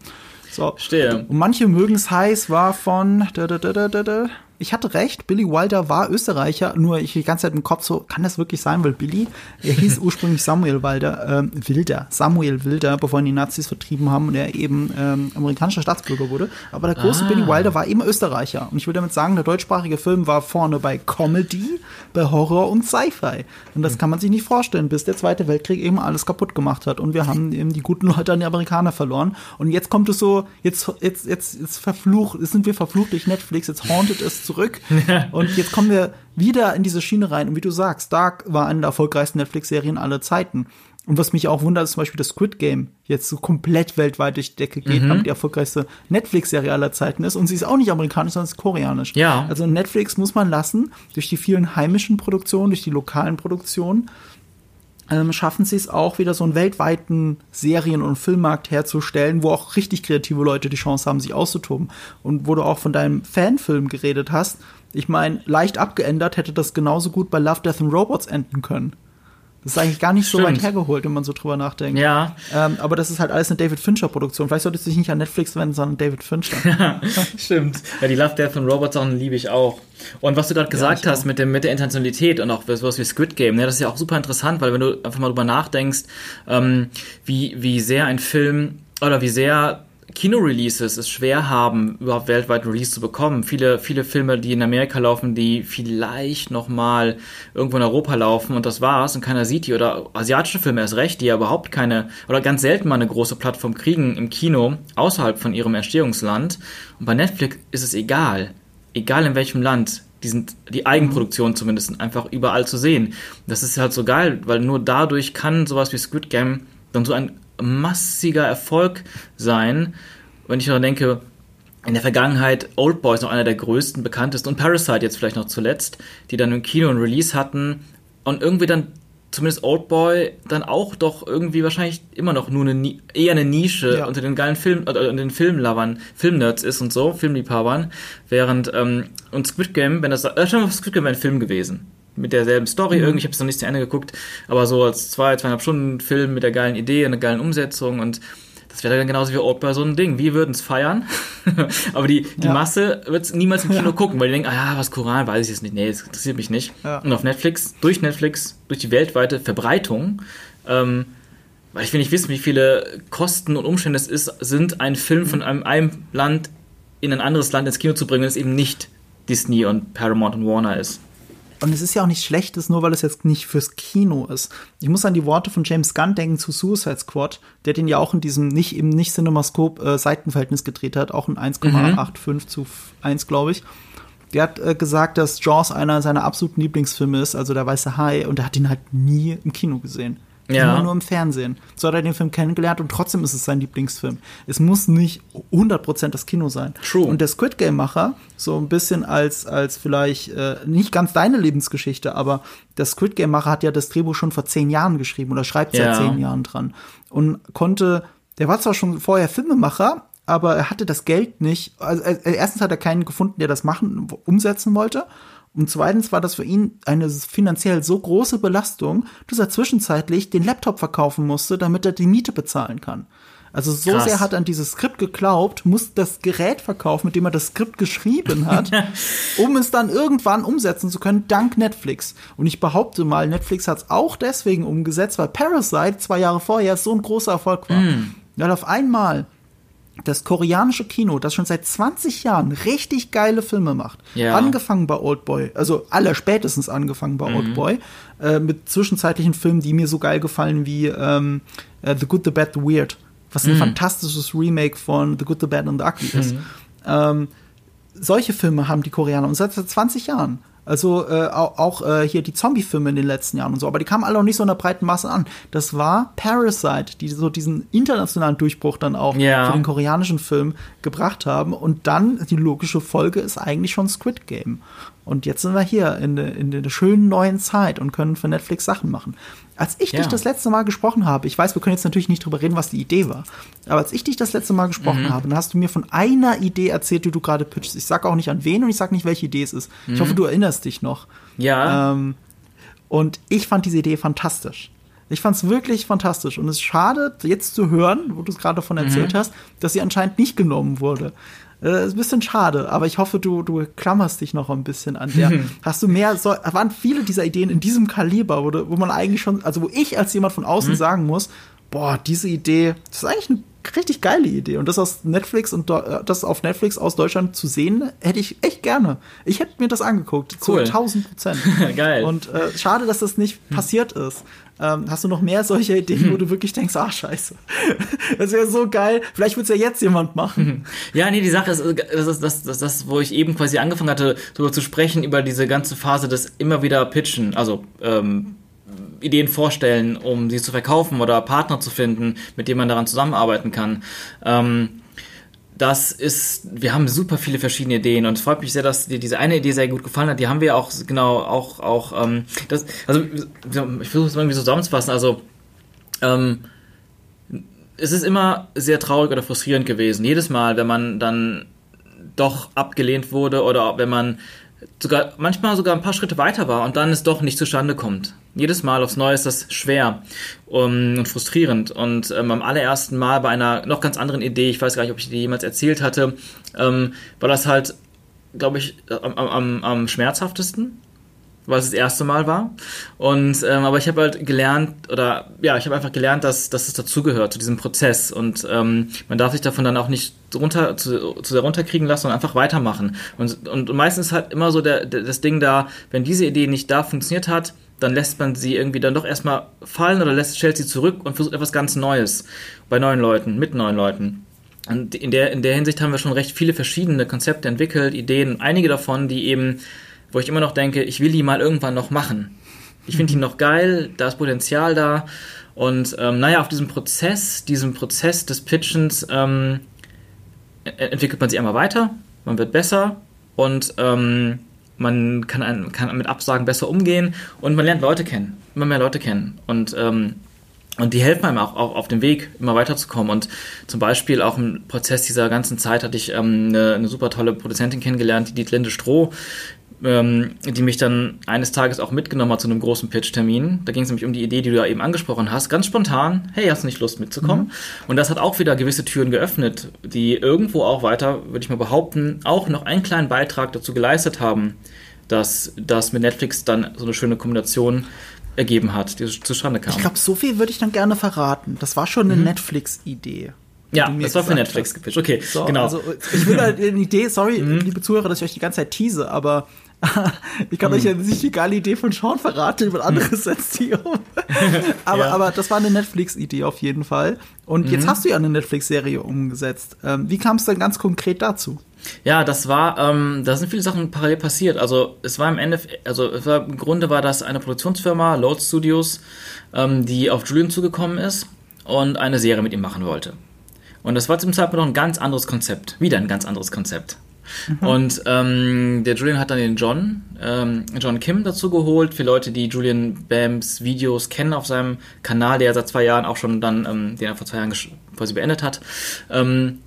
Speaker 1: So.
Speaker 2: Verstehe.
Speaker 1: Und manche mögen es heiß war von. Da, da, da, da, da. Ich hatte recht, Billy Wilder war Österreicher, nur ich die ganze Zeit im Kopf so, kann das wirklich sein? Weil Billy, er hieß ursprünglich Samuel Wilder, ähm, Wilder, Samuel Wilder, bevor ihn die Nazis vertrieben haben und er eben ähm, amerikanischer Staatsbürger wurde. Aber der große
Speaker 2: Ah.
Speaker 1: Billy Wilder war eben Österreicher. Und ich will damit sagen, der deutschsprachige Film war vorne bei Comedy, bei Horror und Sci-Fi. Und das kann man sich nicht vorstellen, bis der Zweite Weltkrieg eben alles kaputt gemacht hat. Und wir haben eben die guten Leute an die Amerikaner verloren. Und jetzt kommt es so, jetzt, jetzt, jetzt, jetzt verflucht, jetzt sind wir verflucht durch Netflix, jetzt hauntet es zurück. und jetzt kommen wir wieder in diese Schiene rein. Und wie du sagst, Dark war eine der erfolgreichsten Netflix-Serien aller Zeiten. Und was mich auch wundert, ist zum Beispiel das Squid Game jetzt so komplett weltweit durch die Decke geht, damit die erfolgreichste Netflix-Serie aller Zeiten ist. Und sie ist auch nicht amerikanisch, sondern ist koreanisch.
Speaker 2: Ja.
Speaker 1: Also Netflix muss man lassen, durch die vielen heimischen Produktionen, durch die lokalen Produktionen, ähm, schaffen sie es auch wieder so einen weltweiten Serien- und Filmmarkt herzustellen, wo auch richtig kreative Leute die Chance haben, sich auszutoben. Und wo du auch von deinem Fanfilm geredet hast, ich meine, leicht abgeändert hätte das genauso gut bei Love, Death and Robots enden können. Das ist eigentlich gar nicht so
Speaker 2: Stimmt.
Speaker 1: weit hergeholt, wenn man so drüber nachdenkt.
Speaker 2: Ja,
Speaker 1: Ähm, aber das ist halt alles eine David Fincher-Produktion. Vielleicht solltest du dich nicht an Netflix wenden, sondern David Fincher.
Speaker 2: stimmt. Ja, die Love, Death and Robots Sachen liebe ich auch. Und was du gerade gesagt
Speaker 1: ich
Speaker 2: hast
Speaker 1: auch.
Speaker 2: mit, dem, mit der Intentionalität und auch sowas wie Squid Game, ne, das ist ja auch super interessant, weil wenn du einfach mal drüber nachdenkst, ähm, wie, wie sehr ein Film oder wie sehr Kinoreleases es schwer haben, überhaupt weltweit Release zu bekommen. Viele, viele Filme, die in Amerika laufen, die vielleicht nochmal irgendwo in Europa laufen und das war's und keiner sieht die. Oder asiatische Filme erst recht, die ja überhaupt keine oder ganz selten mal eine große Plattform kriegen im Kino außerhalb von ihrem Entstehungsland. Und bei Netflix ist es egal. Egal in welchem Land. Die sind, die Eigenproduktion zumindest, einfach überall zu sehen. Das ist halt so geil, weil nur dadurch kann sowas wie Squid Game dann so ein massiger Erfolg sein. Wenn ich daran denke, in der Vergangenheit Old ist noch einer der größten, bekanntesten und Parasite jetzt vielleicht noch zuletzt, die dann im Kino ein Release hatten und irgendwie dann zumindest Oldboy dann auch doch irgendwie wahrscheinlich immer noch nur eine eher eine Nische
Speaker 1: Ja.
Speaker 2: unter den geilen Film oder unter den Filmlovern, Filmnerds ist und so, Filmliebhabern, während ähm, und Squid Game, wenn das äh, schon Squid Game wäre ein Film gewesen. Mit derselben Story irgendwie, ich habe es noch nicht zu Ende geguckt, aber so als zwei, zweieinhalb Stunden Film mit der geilen Idee, einer geilen Umsetzung und das wäre dann genauso wie Oldboy so ein Ding. Wir würden es feiern, aber die, die
Speaker 1: Ja.
Speaker 2: Masse wird es niemals im Kino gucken, weil die denken, ah ja, was Koran, weiß ich jetzt nicht. Nee, das interessiert mich nicht.
Speaker 1: Ja.
Speaker 2: Und auf Netflix, durch Netflix, durch die weltweite Verbreitung, ähm, weil ich will nicht wissen, wie viele Kosten und Umstände es ist, sind, einen Film von einem, einem Land in ein anderes Land ins Kino zu bringen, das eben nicht Disney und Paramount und Warner ist.
Speaker 1: Und es ist ja auch nicht schlechtes, nur weil es jetzt nicht fürs Kino ist. Ich muss an die Worte von James Gunn denken zu Suicide Squad, der den ja auch in diesem nicht im nicht Cinemascope äh, Seitenverhältnis gedreht hat, auch in 1,85 zu 1, glaube ich. Der hat äh, gesagt, dass Jaws einer seiner absoluten Lieblingsfilme ist, also der weiße Hai, und er hat ihn halt nie im Kino gesehen.
Speaker 2: Ja.
Speaker 1: Immer nur im Fernsehen. So hat er den Film kennengelernt und trotzdem ist es sein Lieblingsfilm. Es muss nicht 100% das Kino sein.
Speaker 2: True.
Speaker 1: Und der Squid Game-Macher, so ein bisschen als, als vielleicht äh, nicht ganz deine Lebensgeschichte, aber der Squid Game-Macher hat ja das Drehbuch schon vor zehn Jahren geschrieben oder schreibt
Speaker 2: Ja.
Speaker 1: seit zehn Jahren dran. Und konnte, der war zwar schon vorher Filmemacher, aber er hatte das Geld nicht. Also äh, erstens hat er keinen gefunden, der das machen, umsetzen wollte. Und zweitens war das für ihn eine finanziell so große Belastung, dass er zwischenzeitlich den Laptop verkaufen musste, damit er die Miete bezahlen kann. Also so
Speaker 2: Krass.
Speaker 1: sehr hat er an dieses Skript geglaubt, muss das Gerät verkaufen, mit dem er das Skript geschrieben hat, um es dann irgendwann umsetzen zu können, dank Netflix. Und ich behaupte mal, Netflix hat es auch deswegen umgesetzt, weil Parasite zwei Jahre vorher so ein großer Erfolg war. Weil auf einmal das koreanische Kino, das schon seit 20 Jahren richtig geile Filme macht,
Speaker 2: Ja.
Speaker 1: angefangen bei Oldboy, also aller spätestens angefangen bei Oldboy, äh, mit zwischenzeitlichen Filmen, die mir so geil gefallen wie ähm, äh, The Good, The Bad, The Weird, was ein fantastisches Remake von The Good, The Bad and The Ugly ist. Ähm, solche Filme haben die Koreaner und seit seit 20 Jahren. Also äh, auch, auch äh, hier die Zombie-Filme in den letzten Jahren und so, aber die kamen alle noch nicht so in der breiten Masse an. Das war Parasite, die so diesen internationalen Durchbruch dann auch
Speaker 2: Ja.
Speaker 1: für den koreanischen Film gebracht haben. Und dann die logische Folge ist eigentlich schon Squid Game. Und jetzt sind wir hier in der in der schönen neuen Zeit und können für Netflix Sachen machen. Als ich
Speaker 2: Ja.
Speaker 1: dich das letzte Mal gesprochen habe, ich weiß, wir können jetzt natürlich nicht drüber reden, was die Idee war, aber als ich dich das letzte Mal gesprochen habe, dann hast du mir von einer Idee erzählt, die du gerade pitchst. Ich sag auch nicht an wen und ich sag nicht, welche Idee es ist. Ich hoffe, du erinnerst dich noch.
Speaker 2: Ja,
Speaker 1: Ähm, und ich fand diese Idee fantastisch. Ich fand es wirklich fantastisch. Und es ist schade, jetzt zu hören, wo du es gerade davon erzählt hast, dass sie anscheinend nicht genommen wurde. Äh, ist ein bisschen schade, aber ich hoffe, du, du klammerst dich noch ein bisschen an der. Hast du mehr, so, waren viele dieser Ideen in diesem Kaliber, wo, wo man eigentlich schon, also wo ich als jemand von außen sagen muss, boah, diese Idee, das ist eigentlich eine richtig geile Idee. Und das aus Netflix und äh, das auf Netflix aus Deutschland zu sehen, hätte ich echt gerne. Ich hätte mir das angeguckt.
Speaker 2: Cool.
Speaker 1: Zu 1000 Prozent.
Speaker 2: Geil.
Speaker 1: Und äh, schade, dass das nicht passiert ist. Ähm, hast du noch mehr solcher Ideen, wo du wirklich denkst, ah, scheiße. Das wäre so geil. Vielleicht wird es ja jetzt jemand machen.
Speaker 2: Ja, nee, die Sache ist, äh, das ist das, das, das, wo ich eben quasi angefangen hatte, darüber zu sprechen, über diese ganze Phase des immer wieder Pitchen, also ähm, Ideen vorstellen, um sie zu verkaufen oder Partner zu finden, mit denen man daran zusammenarbeiten kann. Ähm, das ist, wir haben super viele verschiedene Ideen und es freut mich sehr, dass dir diese eine Idee sehr gut gefallen hat. Die haben wir auch genau auch auch ähm, das, also ich versuche es irgendwie so zusammenzufassen. Also ähm, es ist immer sehr traurig oder frustrierend gewesen. Jedes Mal, wenn man dann doch abgelehnt wurde oder wenn man sogar manchmal sogar ein paar Schritte weiter war und dann es doch nicht zustande kommt. Jedes Mal aufs Neue ist das schwer und frustrierend. Und ähm, am allerersten Mal bei einer noch ganz anderen Idee, ich weiß gar nicht, ob ich die jemals erzählt hatte, ähm, war das halt, glaube ich, am, am, am schmerzhaftesten weil es das erste Mal war. Und ähm, aber ich habe halt gelernt oder ja, ich habe einfach gelernt, dass, dass es dazugehört zu diesem Prozess und ähm, man darf sich davon dann auch nicht runter zu, zu sehr runterkriegen lassen und einfach weitermachen. Und, und meistens ist halt immer so der, der, das Ding da, wenn diese Idee nicht da funktioniert hat, dann lässt man sie irgendwie dann doch erstmal fallen oder lässt, stellt sie zurück und versucht etwas ganz Neues bei neuen Leuten, mit neuen Leuten. Und in der, in der Hinsicht haben wir schon recht viele verschiedene Konzepte entwickelt, Ideen, einige davon, die eben wo ich immer noch denke, ich will die mal irgendwann noch machen. Ich finde die noch geil, da ist Potenzial da. Und ähm, naja, auf diesem Prozess, diesem Prozess des Pitchens ähm, entwickelt man sich einmal weiter, man wird besser und ähm, man kann, ein, kann mit Absagen besser umgehen und man lernt Leute kennen, immer mehr Leute kennen. Und ähm, und die helfen einem auch, auch auf dem Weg, immer weiterzukommen. Und zum Beispiel auch im Prozess dieser ganzen Zeit hatte ich ähm, eine, eine super tolle Produzentin kennengelernt, die Dietlinde Stroh, ähm, die mich dann eines Tages auch mitgenommen hat zu einem großen Pitch-Termin. Da ging es nämlich um die Idee, die du da eben angesprochen hast. Ganz spontan, hey, hast du nicht Lust mitzukommen? Und das hat auch wieder gewisse Türen geöffnet, die irgendwo auch weiter, würde ich mal behaupten, auch noch einen kleinen Beitrag dazu geleistet haben, dass das mit Netflix dann so eine schöne Kombination ergeben hat, die zustande kam.
Speaker 1: Ich glaube, so viel würde ich dann gerne verraten. Das war schon eine Netflix-Idee.
Speaker 2: Ja, das war für Netflix gepitcht. Okay,
Speaker 1: So,
Speaker 2: genau.
Speaker 1: Also, ich will halt eine Idee, sorry,
Speaker 2: Mhm.
Speaker 1: liebe Zuhörer, dass ich euch die ganze Zeit tease, aber ich kann
Speaker 2: Mhm.
Speaker 1: euch ja nicht die geile Idee von Sean verraten, jemand anderes setzt die um. aber,
Speaker 2: Ja. Mhm.
Speaker 1: aber das war eine Netflix-Idee auf jeden Fall. Und jetzt hast du ja eine Netflix-Serie umgesetzt. Ähm, wie kam es denn ganz konkret dazu?
Speaker 2: Ja, das war, ähm, da sind viele Sachen parallel passiert. Also es war im Endeffekt, also war, im Grunde war das eine Produktionsfirma, Load Studios, ähm, die auf Julian zugekommen ist und eine Serie mit ihm machen wollte. Und das war zum Zeitpunkt noch ein ganz anderes Konzept. Wieder ein ganz anderes Konzept. Und ähm, der Julian hat dann den John, ähm, John Kim dazu geholt, für Leute, die Julian Bams Videos kennen auf seinem Kanal, der seit zwei Jahren auch schon dann, ähm, den er vor zwei Jahren quasi beendet hat. Ähm,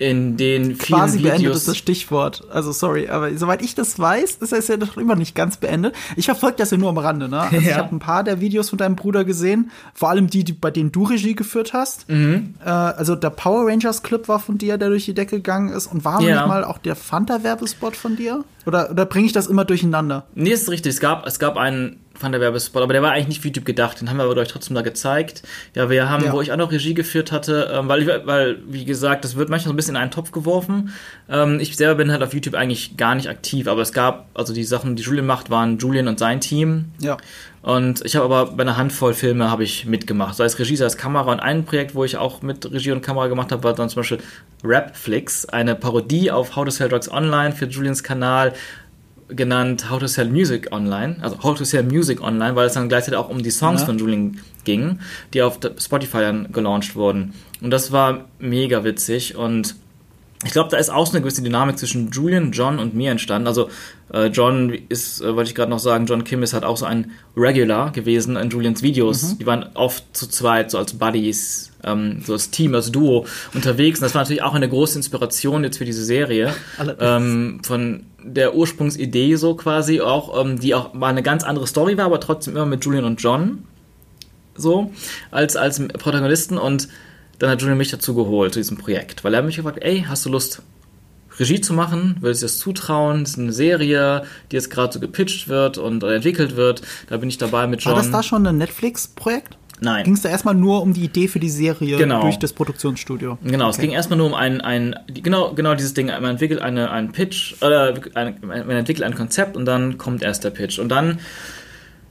Speaker 2: in den vielen
Speaker 1: Quasi
Speaker 2: Videos.
Speaker 1: beendet ist das Stichwort. Also sorry, aber soweit ich das weiß, ist es ja noch immer nicht ganz beendet. Ich verfolge das ja nur am Rande, ne? Also ich
Speaker 2: Ja.
Speaker 1: habe ein paar der Videos von deinem Bruder gesehen, vor allem die, die bei denen du Regie geführt hast.
Speaker 2: Mhm.
Speaker 1: Äh, also der Power Rangers Clip war von dir, der durch die Decke gegangen ist. Und war
Speaker 2: Ja.
Speaker 1: nicht mal auch der Fanta Werbespot von dir? Oder oder bringe ich das immer durcheinander?
Speaker 2: Nee, ist richtig. Es gab, es gab einen Van der Werbespot, aber der war eigentlich nicht für YouTube gedacht. Den haben wir aber euch trotzdem da gezeigt. Ja, wir haben,
Speaker 1: Ja.
Speaker 2: wo ich auch noch Regie geführt hatte, ähm, weil, weil, wie gesagt, das wird manchmal so ein bisschen in einen Topf geworfen. Ähm, ich selber bin halt auf YouTube eigentlich gar nicht aktiv, aber es gab, also die Sachen, die Julian macht, waren Julian und sein Team.
Speaker 1: Ja.
Speaker 2: Und ich habe aber bei einer Handvoll Filme habe ich mitgemacht, sei es Regie, sei es Kamera. Und ein Projekt, wo ich auch mit Regie und Kamera gemacht habe, war dann zum Beispiel Rapflix, eine Parodie auf How to Sell Drugs Online für Julians Kanal genannt How to Sell Music Online, also How to Sell Music Online, weil es dann gleichzeitig auch um die Songs
Speaker 1: Ja.
Speaker 2: von Julian ging, die auf Spotify dann gelauncht wurden. Und das war mega witzig und ich glaube, da ist auch so eine gewisse Dynamik zwischen Julian, John und mir entstanden. Also äh, John ist, äh, wollte ich gerade noch sagen, John Kim ist halt auch so ein Regular gewesen in Julians Videos. Mhm. Die waren oft zu zweit, so als Buddies, ähm, so als Team, als Duo unterwegs. Und das war natürlich auch eine große Inspiration jetzt für diese Serie. Ähm, von der Ursprungsidee so quasi auch, ähm, die auch mal eine ganz andere Story war, aber trotzdem immer mit Julian und John so als, als Protagonisten und dann hat Julian mich dazu geholt zu diesem Projekt, weil er mich gefragt, ey, hast du Lust, Regie zu machen? Würdest du das zutrauen? Das ist eine Serie, die jetzt gerade so gepitcht wird und entwickelt wird. Da bin ich dabei mit John.
Speaker 1: War das da schon ein Netflix-Projekt?
Speaker 2: Nein.
Speaker 1: Ging es da erstmal nur um die Idee für die Serie
Speaker 2: genau.
Speaker 1: durch das Produktionsstudio?
Speaker 2: Genau, okay. es ging erstmal nur um ein, ein genau, genau dieses Ding. Man entwickelt eine, einen Pitch, oder ein, man entwickelt ein Konzept und dann kommt erst der Pitch. Und dann,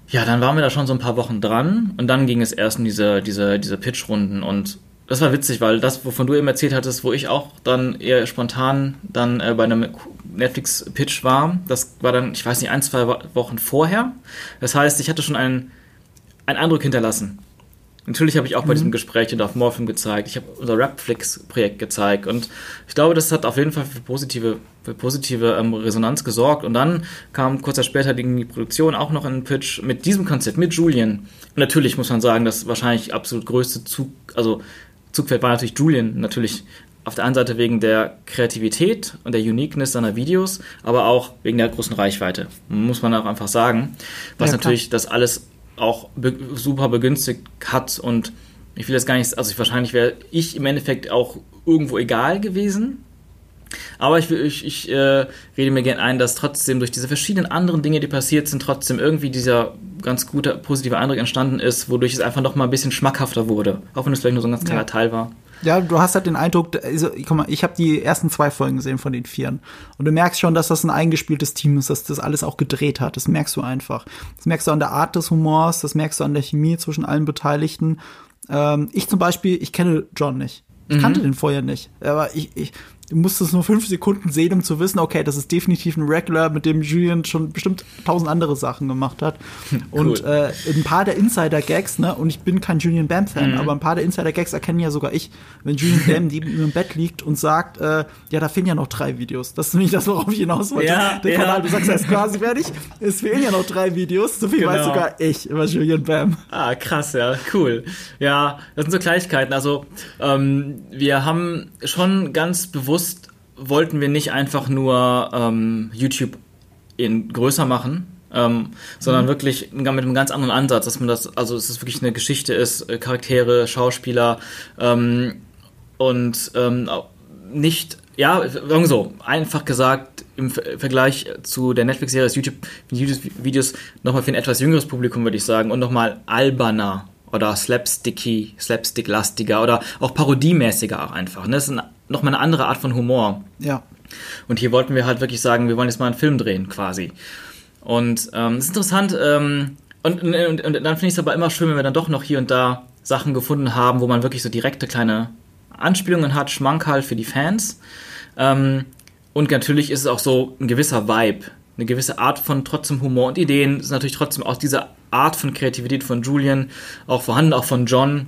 Speaker 2: ja, dann waren wir da schon so ein paar Wochen dran und dann ging es erst in diese, diese, diese Pitch-Runden und das war witzig, weil das, wovon du eben erzählt hattest, wo ich auch dann eher spontan dann äh, bei einem Netflix-Pitch war, das war dann, ich weiß nicht, ein, zwei Wochen vorher. Das heißt, ich hatte schon einen, einen Eindruck hinterlassen. Natürlich habe ich auch bei mhm. diesem Gespräch auf Morphin gezeigt. Ich habe unser Rapflix-Projekt gezeigt. Und ich glaube, das hat auf jeden Fall für positive, für positive ähm, Resonanz gesorgt. Und dann kam kurz später die Produktion auch noch in einen Pitch mit diesem Konzept, mit Julian. Und natürlich muss man sagen, das wahrscheinlich absolut größte Zug, also Zugpferd war natürlich Julian, natürlich auf der einen Seite wegen der Kreativität und der Uniqueness seiner Videos, aber auch wegen der großen Reichweite, muss man auch einfach sagen. Was ja, natürlich das alles auch be super begünstigt hat und ich will jetzt gar nicht, also ich, wahrscheinlich wäre ich im Endeffekt auch irgendwo egal gewesen. Aber ich, ich, ich äh, rede mir gerne ein, dass trotzdem durch diese verschiedenen anderen Dinge, die passiert sind, trotzdem irgendwie dieser ganz gute, positive Eindruck entstanden ist, wodurch es einfach noch mal ein bisschen schmackhafter wurde. Auch wenn es vielleicht nur so ein ganz kleiner ja. Teil war.
Speaker 1: Ja, du hast halt den Eindruck, also, guck mal, ich habe die ersten zwei Folgen gesehen von den Vieren. Und du merkst schon, dass das ein eingespieltes Team ist, dass das alles auch gedreht hat. Das merkst du einfach. Das merkst du an der Art des Humors, das merkst du an der Chemie zwischen allen Beteiligten. Ähm, ich zum Beispiel, ich kenne John nicht. Ich mhm. kannte den vorher nicht. Aber ich, ich, du musstest nur fünf Sekunden sehen, um zu wissen, okay, das ist definitiv ein Regular, mit dem Julian schon bestimmt tausend andere Sachen gemacht hat. Cool. Und äh, ein paar der Insider-Gags, ne, und ich bin kein Julian Bam-Fan, mhm. aber ein paar der Insider-Gags erkennen ja sogar ich, wenn Julian Bam neben ihm im Bett liegt und sagt, äh, ja, da fehlen ja noch drei Videos. Das ist nämlich das, worauf ich hinaus wollte. Ja, Der ja. Kanal, du sagst, er ist quasi fertig. Es fehlen ja noch drei Videos. So viel genau. weiß sogar ich über Julian Bam.
Speaker 2: Ah, krass, ja, cool. Ja, das sind so Kleinigkeiten. Also, ähm, wir haben schon ganz bewusst bewusst wollten wir nicht einfach nur ähm, YouTube in größer machen, ähm, sondern mhm. wirklich mit einem ganz anderen Ansatz, dass man das, also dass es wirklich eine Geschichte ist, äh, Charaktere, Schauspieler ähm, und ähm, nicht, ja, sagen so, einfach gesagt, im Vergleich zu der Netflix-Serie ist YouTube-Videos nochmal für ein etwas jüngeres Publikum, würde ich sagen, und nochmal alberner oder slapsticky, slapstick-lastiger oder auch parodiemäßiger auch einfach. Ne? Das ist nochmal eine andere Art von Humor.
Speaker 1: Ja.
Speaker 2: Und hier wollten wir halt wirklich sagen, wir wollen jetzt mal einen Film drehen, quasi. Und ähm, es ist interessant, ähm, und, und, und, und dann finde ich es aber immer schön, wenn wir dann doch noch hier und da Sachen gefunden haben, wo man wirklich so direkte kleine Anspielungen hat, Schmankerl für die Fans. Ähm, und natürlich ist es auch so ein gewisser Vibe, eine gewisse Art von trotzdem Humor und Ideen. ist natürlich trotzdem aus dieser Art von Kreativität von Julian auch vorhanden, auch von John,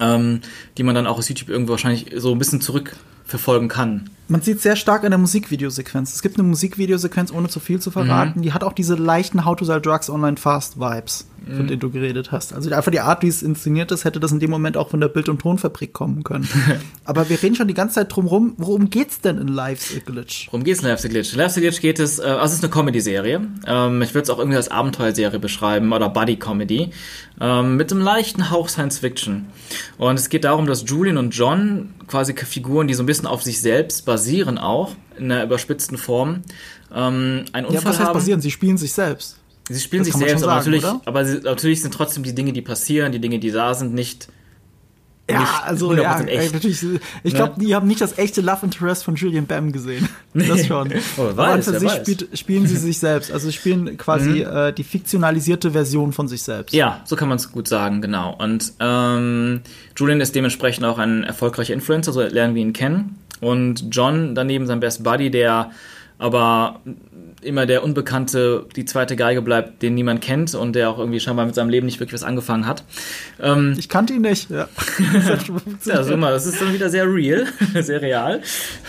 Speaker 2: ähm, die man dann auch aus YouTube irgendwo wahrscheinlich so ein bisschen zurückverfolgen kann.
Speaker 1: Man sieht sehr stark an der Musikvideosequenz. Es gibt eine Musikvideosequenz, ohne zu viel zu verraten. Mhm. Die hat auch diese leichten How to Sell Drugs Online Fast Vibes, von mhm. denen du geredet hast. Also einfach die Art, wie es inszeniert ist, hätte das in dem Moment auch von der Bild- und Tonfabrik kommen können. Aber wir reden schon die ganze Zeit drum rum. Worum geht's denn in Life's a Glitch?
Speaker 2: Worum geht's in Life's a Glitch? Life's a Glitch geht es, äh, also es ist eine Comedy-Serie. Ähm, ich würde es auch irgendwie als Abenteuerserie beschreiben oder Buddy-Comedy. Ähm, mit einem leichten Hauch Science-Fiction. Und es geht darum, dass Julian und John quasi Figuren, die so ein bisschen auf sich selbst basieren, auch in einer überspitzten Form. Ähm, ein Unfall ja, was heißt
Speaker 1: basieren? Sie spielen sich selbst.
Speaker 2: Sie spielen das sich selbst, sagen, aber, natürlich, aber sie, natürlich sind trotzdem die Dinge, die passieren, die Dinge, die da sind, nicht
Speaker 1: ja, also ja, echt. natürlich. Ich glaube, ne? die haben nicht das echte Love Interest von Julian Bam gesehen. Das schon. oh, weiß, Aber für sich spielt, spielen sie sich selbst. Also spielen quasi mhm. äh, die fiktionalisierte Version von sich selbst.
Speaker 2: Ja, so kann man es gut sagen, genau. Und ähm, Julian ist dementsprechend auch ein erfolgreicher Influencer, so lernen wir ihn kennen. Und John daneben sein Best Buddy, der aber immer der Unbekannte, die zweite Geige bleibt, den niemand kennt und der auch irgendwie scheinbar mit seinem Leben nicht wirklich was angefangen hat. Ähm,
Speaker 1: ich kannte ihn nicht, ja.
Speaker 2: ja, so mal, das ist dann wieder sehr real, sehr real.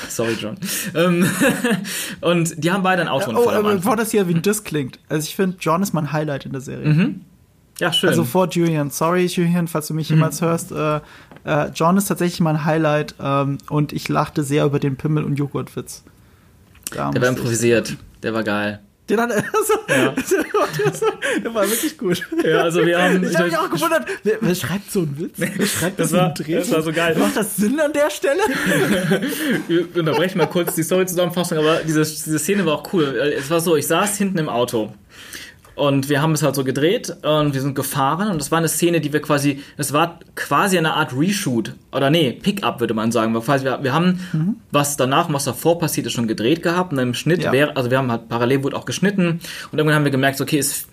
Speaker 2: Sorry, John. Ähm, und die haben beide ein Autounfall.
Speaker 1: Ja, oh, bevor das hier wie ein Diss klingt. Also ich finde, John ist mein Highlight in der Serie.
Speaker 2: Mhm. Ja, schön.
Speaker 1: Also vor Julian. Sorry, Julian, falls du mich jemals mhm. hörst. Äh, äh, John ist tatsächlich mein Highlight ähm, und ich lachte sehr über den Pimmel- und Joghurtwitz.
Speaker 2: Da der war improvisiert. Der war geil.
Speaker 1: Den hat. Also, ja. der war wirklich gut.
Speaker 2: Ja, also wir haben.
Speaker 1: Ich habe mich auch gewundert, wer, wer, schreibt so einen Witz? Wer schreibt das, das war,
Speaker 2: Das war so geil.
Speaker 1: Macht das Sinn an der Stelle?
Speaker 2: wir unterbrechen mal kurz die Story-Zusammenfassung, aber diese, diese Szene war auch cool. Es war so, ich saß hinten im Auto und wir haben es halt so gedreht und wir sind gefahren und das war eine Szene, die wir quasi, das war quasi eine Art Reshoot. Oder nee, Pickup würde man sagen. Wir, wir haben, mhm. was danach, was davor passiert ist, schon gedreht gehabt und im Schnitt ja. wäre, also wir haben halt parallel wurde auch geschnitten und irgendwann haben wir gemerkt, okay, es,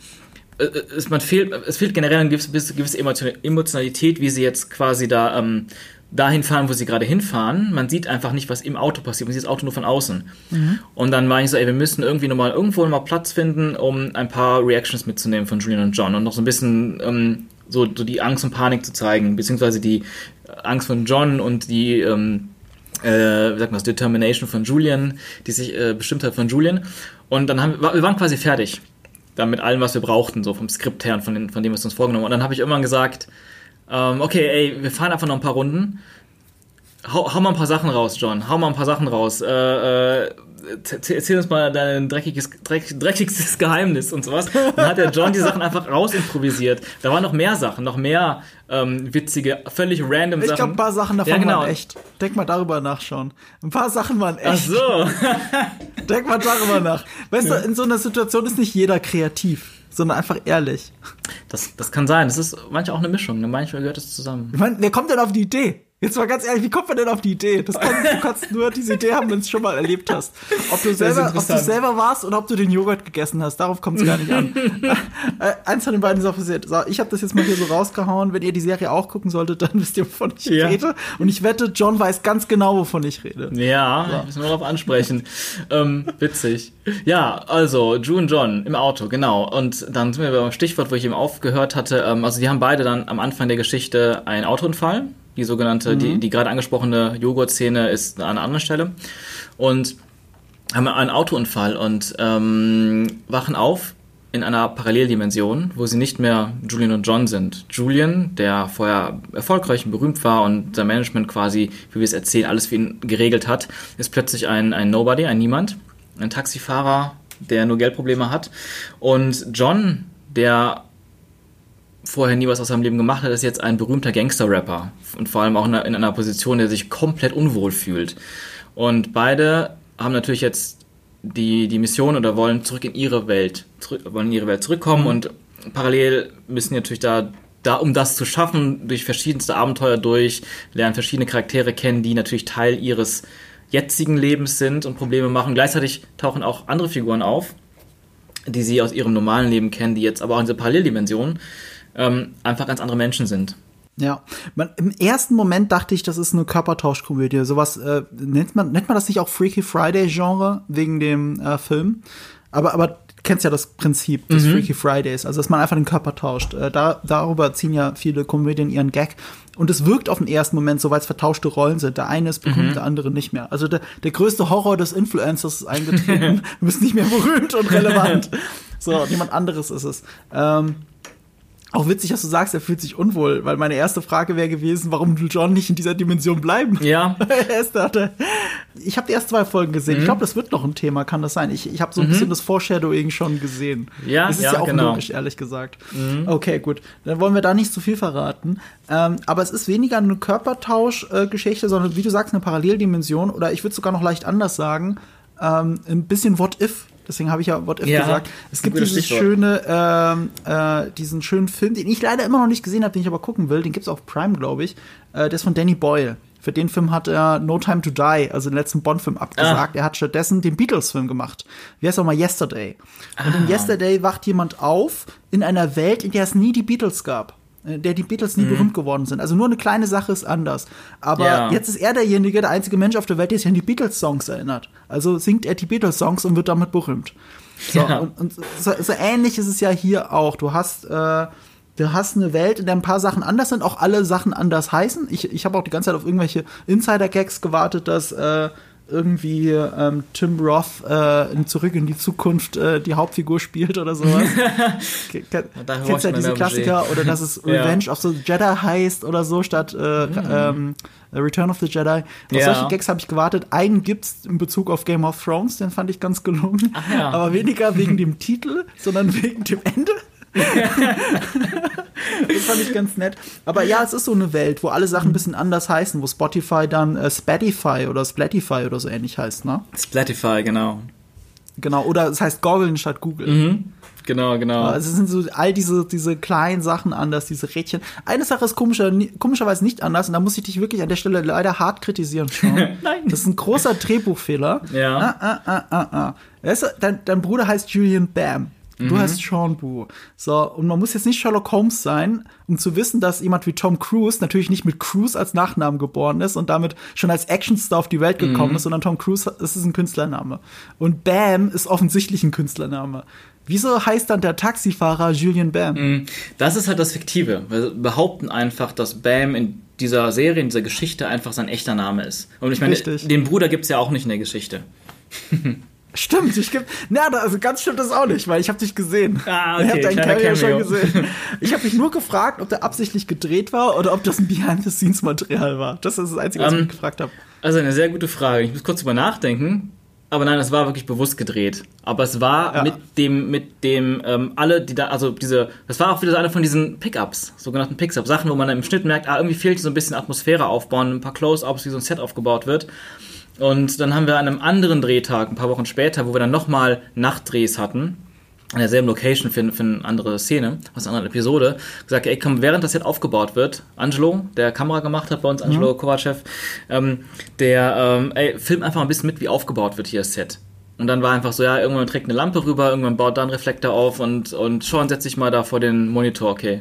Speaker 2: es, man fehlt, es fehlt generell eine gewisse, gewisse Emotionalität, wie sie jetzt quasi da ähm, dahin fahren, wo sie gerade hinfahren. Man sieht einfach nicht, was im Auto passiert. Man sieht das Auto nur von außen. Mhm. Und dann war ich so, ey, wir müssen irgendwie nochmal irgendwo nochmal Platz finden, um ein paar Reactions mitzunehmen von Julian und John und noch so ein bisschen ähm, so, so die Angst und Panik zu zeigen, beziehungsweise die Angst von John und die ähm, äh, wie sagt man das, Determination von Julian, die sich äh, bestimmt hat von Julian. Und dann haben wir, wir waren quasi fertig. Dann mit allem, was wir brauchten, so vom Skript her und von, den, von dem, was wir uns vorgenommen haben. Und dann habe ich irgendwann gesagt, ähm, okay, ey, wir fahren einfach noch ein paar Runden. Hau, hau, mal ein paar Sachen raus, John. Hau mal ein paar Sachen raus. Äh, äh, erzähl uns mal dein dreckiges, dreck, dreckigstes Geheimnis und sowas. Dann hat der John die Sachen einfach rausimprovisiert. Da waren noch mehr Sachen, noch mehr ähm, witzige, völlig random
Speaker 1: ich
Speaker 2: Sachen.
Speaker 1: Ich glaube, ein paar Sachen davon ja, genau. waren echt. Denk mal darüber nach schon. Ein paar Sachen waren echt.
Speaker 2: Ach so.
Speaker 1: Denk mal darüber nach. Weißt ja. du, in so einer Situation ist nicht jeder kreativ sondern einfach ehrlich.
Speaker 2: Das, das kann sein. Das ist manchmal auch eine Mischung. Ne? Manchmal gehört es zusammen.
Speaker 1: Ich meine, wer kommt denn auf die Idee? Jetzt mal ganz ehrlich, wie kommt man denn auf die Idee? Das kann, du kannst nur diese Idee haben, wenn du es schon mal erlebt hast. Ob du, selber, ob du selber warst oder ob du den Joghurt gegessen hast, darauf kommt es gar nicht an. äh, eins von den beiden ist auch passiert. So, ich habe das jetzt mal hier so rausgehauen. Wenn ihr die Serie auch gucken solltet, dann wisst ihr, wovon ich ja. rede. Und ich wette, John weiß ganz genau, wovon ich rede.
Speaker 2: Ja, so. müssen wir darauf ansprechen. ähm, witzig. Ja, also, Drew und John im Auto, genau. Und dann sind wir beim Stichwort, wo ich eben aufgehört hatte. Ähm, also, die haben beide dann am Anfang der Geschichte einen Autounfall die sogenannte, mhm. die, die gerade angesprochene Joghurt-Szene ist an einer anderen Stelle. Und haben einen Autounfall und ähm, wachen auf in einer Paralleldimension, wo sie nicht mehr Julian und John sind. Julian, der vorher erfolgreich und berühmt war und sein Management quasi, wie wir es erzählen, alles für ihn geregelt hat, ist plötzlich ein, ein Nobody, ein Niemand, ein Taxifahrer, der nur Geldprobleme hat. Und John, der vorher nie was aus seinem Leben gemacht hat, ist jetzt ein berühmter Gangster-Rapper und vor allem auch in einer Position, der sich komplett unwohl fühlt. Und beide haben natürlich jetzt die, die Mission oder wollen zurück in ihre Welt, zurück, wollen in ihre Welt zurückkommen und parallel müssen natürlich da, da, um das zu schaffen, durch verschiedenste Abenteuer durch, lernen verschiedene Charaktere kennen, die natürlich Teil ihres jetzigen Lebens sind und Probleme machen. Gleichzeitig tauchen auch andere Figuren auf, die sie aus ihrem normalen Leben kennen, die jetzt aber auch in dieser Paralleldimension ähm, einfach ganz andere Menschen sind.
Speaker 1: Ja, man, im ersten Moment dachte ich, das ist eine Körpertauschkomödie. Sowas äh, nennt man nennt man das nicht auch Freaky Friday Genre wegen dem äh, Film? Aber aber kennst ja das Prinzip des mhm. Freaky Fridays, also dass man einfach den Körper tauscht. Äh, da, darüber ziehen ja viele Komödien ihren Gag. Und es wirkt auf den ersten Moment so, weil es vertauschte Rollen sind. Der eine ist berühmt, mhm. der andere nicht mehr. Also der, der größte Horror des Influencers ist eingetreten. du bist nicht mehr berühmt und relevant. so, jemand anderes ist es. Ähm, auch witzig, dass du sagst, er fühlt sich unwohl, weil meine erste Frage wäre gewesen, warum will John nicht in dieser Dimension bleiben?
Speaker 2: Ja.
Speaker 1: ich habe die ersten zwei Folgen gesehen. Mhm. Ich glaube, das wird noch ein Thema, kann das sein? Ich, ich habe so ein mhm. bisschen das Foreshadowing schon gesehen.
Speaker 2: Ja,
Speaker 1: das ist
Speaker 2: ja,
Speaker 1: ja auch
Speaker 2: genau.
Speaker 1: logisch, ehrlich gesagt. Mhm. Okay, gut. Dann wollen wir da nicht zu viel verraten. Ähm, aber es ist weniger eine Körpertausch-Geschichte, sondern wie du sagst, eine Paralleldimension. Oder ich würde sogar noch leicht anders sagen, ähm, ein bisschen What If Deswegen habe ich ja What If ja, gesagt. Es gibt dieses schöne, ähm, äh, diesen schönen Film, den ich leider immer noch nicht gesehen habe, den ich aber gucken will. Den gibt es auf Prime, glaube ich. Äh, der ist von Danny Boyle. Für den Film hat er No Time to Die, also den letzten Bond-Film, abgesagt. Ah. Er hat stattdessen den Beatles-Film gemacht. Wie heißt auch mal Yesterday. Und ah. in Yesterday wacht jemand auf in einer Welt, in der es nie die Beatles gab. Äh, der die Beatles nie berühmt geworden sind. Also nur eine kleine Sache ist anders. Aber
Speaker 2: Ja.
Speaker 1: jetzt ist er derjenige, der einzige Mensch auf der Welt, der sich an die Beatles-Songs erinnert. Also singt er die Beatles-Songs und wird damit berühmt. So,
Speaker 2: Ja.
Speaker 1: und, und so, so ähnlich ist es ja hier auch. Du hast, äh, du hast eine Welt, in der ein paar Sachen anders sind, auch alle Sachen anders heißen. Ich, ich habe auch die ganze Zeit auf irgendwelche Insider-Gags gewartet, dass äh, irgendwie ähm, Tim Roth äh, in Zurück in die Zukunft äh, die Hauptfigur spielt oder sowas. Ke- ke-
Speaker 2: Da braucht
Speaker 1: Kennst ja
Speaker 2: man
Speaker 1: diese Klassiker oder dass es
Speaker 2: Ja.
Speaker 1: Revenge of the Jedi heißt oder so statt äh, ähm, Return of the Jedi. Auf
Speaker 2: Ja.
Speaker 1: solche Gags habe ich gewartet. Einen gibt's in Bezug auf Game of Thrones, den fand ich ganz gelungen.
Speaker 2: Ach ja.
Speaker 1: Aber weniger wegen dem Titel, sondern wegen dem Ende. das fand ich ganz nett. Aber ja, es ist so eine Welt, wo alle Sachen ein bisschen anders heißen, wo Spotify dann äh, Spatify oder Splatify oder so ähnlich heißt, ne?
Speaker 2: Splatify, genau.
Speaker 1: Genau, oder es heißt Goggeln statt Google.
Speaker 2: Mhm. Genau, genau.
Speaker 1: Also es sind so all diese, diese kleinen Sachen anders, diese Rädchen. Eine Sache ist komischer, komischerweise nicht anders und da muss ich dich wirklich an der Stelle leider hart kritisieren.
Speaker 2: Nein.
Speaker 1: Das ist ein großer Drehbuchfehler.
Speaker 2: Ja.
Speaker 1: Ah, ah, ah, ah, ah. Weißt du, dein, dein Bruder heißt Julian Bam.
Speaker 2: Mhm.
Speaker 1: Du heißt Sean Boo. So, und man muss jetzt nicht Sherlock Holmes sein, um zu wissen, dass jemand wie Tom Cruise natürlich nicht mit Cruise als Nachnamen geboren ist und damit schon als Actionstar auf die Welt gekommen
Speaker 2: Mhm.
Speaker 1: ist, sondern Tom Cruise, das ist ein Künstlername. Und Bam ist offensichtlich ein Künstlername. Wieso heißt dann der Taxifahrer Julian Bam?
Speaker 2: Mhm. Das ist halt das Fiktive. Wir behaupten einfach, dass Bam in dieser Serie, in dieser Geschichte einfach sein echter Name ist. Und ich meine,
Speaker 1: Richtig.
Speaker 2: den Bruder gibt's ja auch nicht in der Geschichte.
Speaker 1: Stimmt, ich geb, na, also ganz stimmt das auch nicht, weil ich habe dich gesehen.
Speaker 2: Ah, okay,
Speaker 1: ich habe deinen Cameo schon gesehen. Ich habe mich nur gefragt, ob der absichtlich gedreht war oder ob das ein Behind-the-Scenes-Material war. Das ist das Einzige, was ich
Speaker 2: Ähm,
Speaker 1: mich gefragt habe.
Speaker 2: Also eine sehr gute Frage. Ich muss kurz drüber nachdenken. Aber nein, es war wirklich bewusst gedreht. Aber es war
Speaker 1: Ja.
Speaker 2: mit dem, mit dem, ähm, alle, die da, also diese, das war auch wieder so eine von diesen Pickups, sogenannten Pickups, Sachen, wo man dann im Schnitt merkt, ah, irgendwie fehlt so ein bisschen Atmosphäre aufbauen, ein paar Close-Ups, wie so ein Set aufgebaut wird. Und dann haben wir an einem anderen Drehtag, ein paar Wochen später, wo wir dann nochmal Nachtdrehs hatten, an derselben Location für, für eine andere Szene, aus einer anderen Episode, gesagt, ey, komm, während das Set aufgebaut wird, Angelo, der Kamera gemacht hat bei uns, Angelo Kovacev, ähm, der, ähm, ey, film einfach ein bisschen mit, wie aufgebaut wird hier das Set. Und dann war einfach so, ja, irgendwann trägt eine Lampe rüber, irgendwann baut da ein Reflektor auf und, und Sean setzt sich mal da vor den Monitor, okay.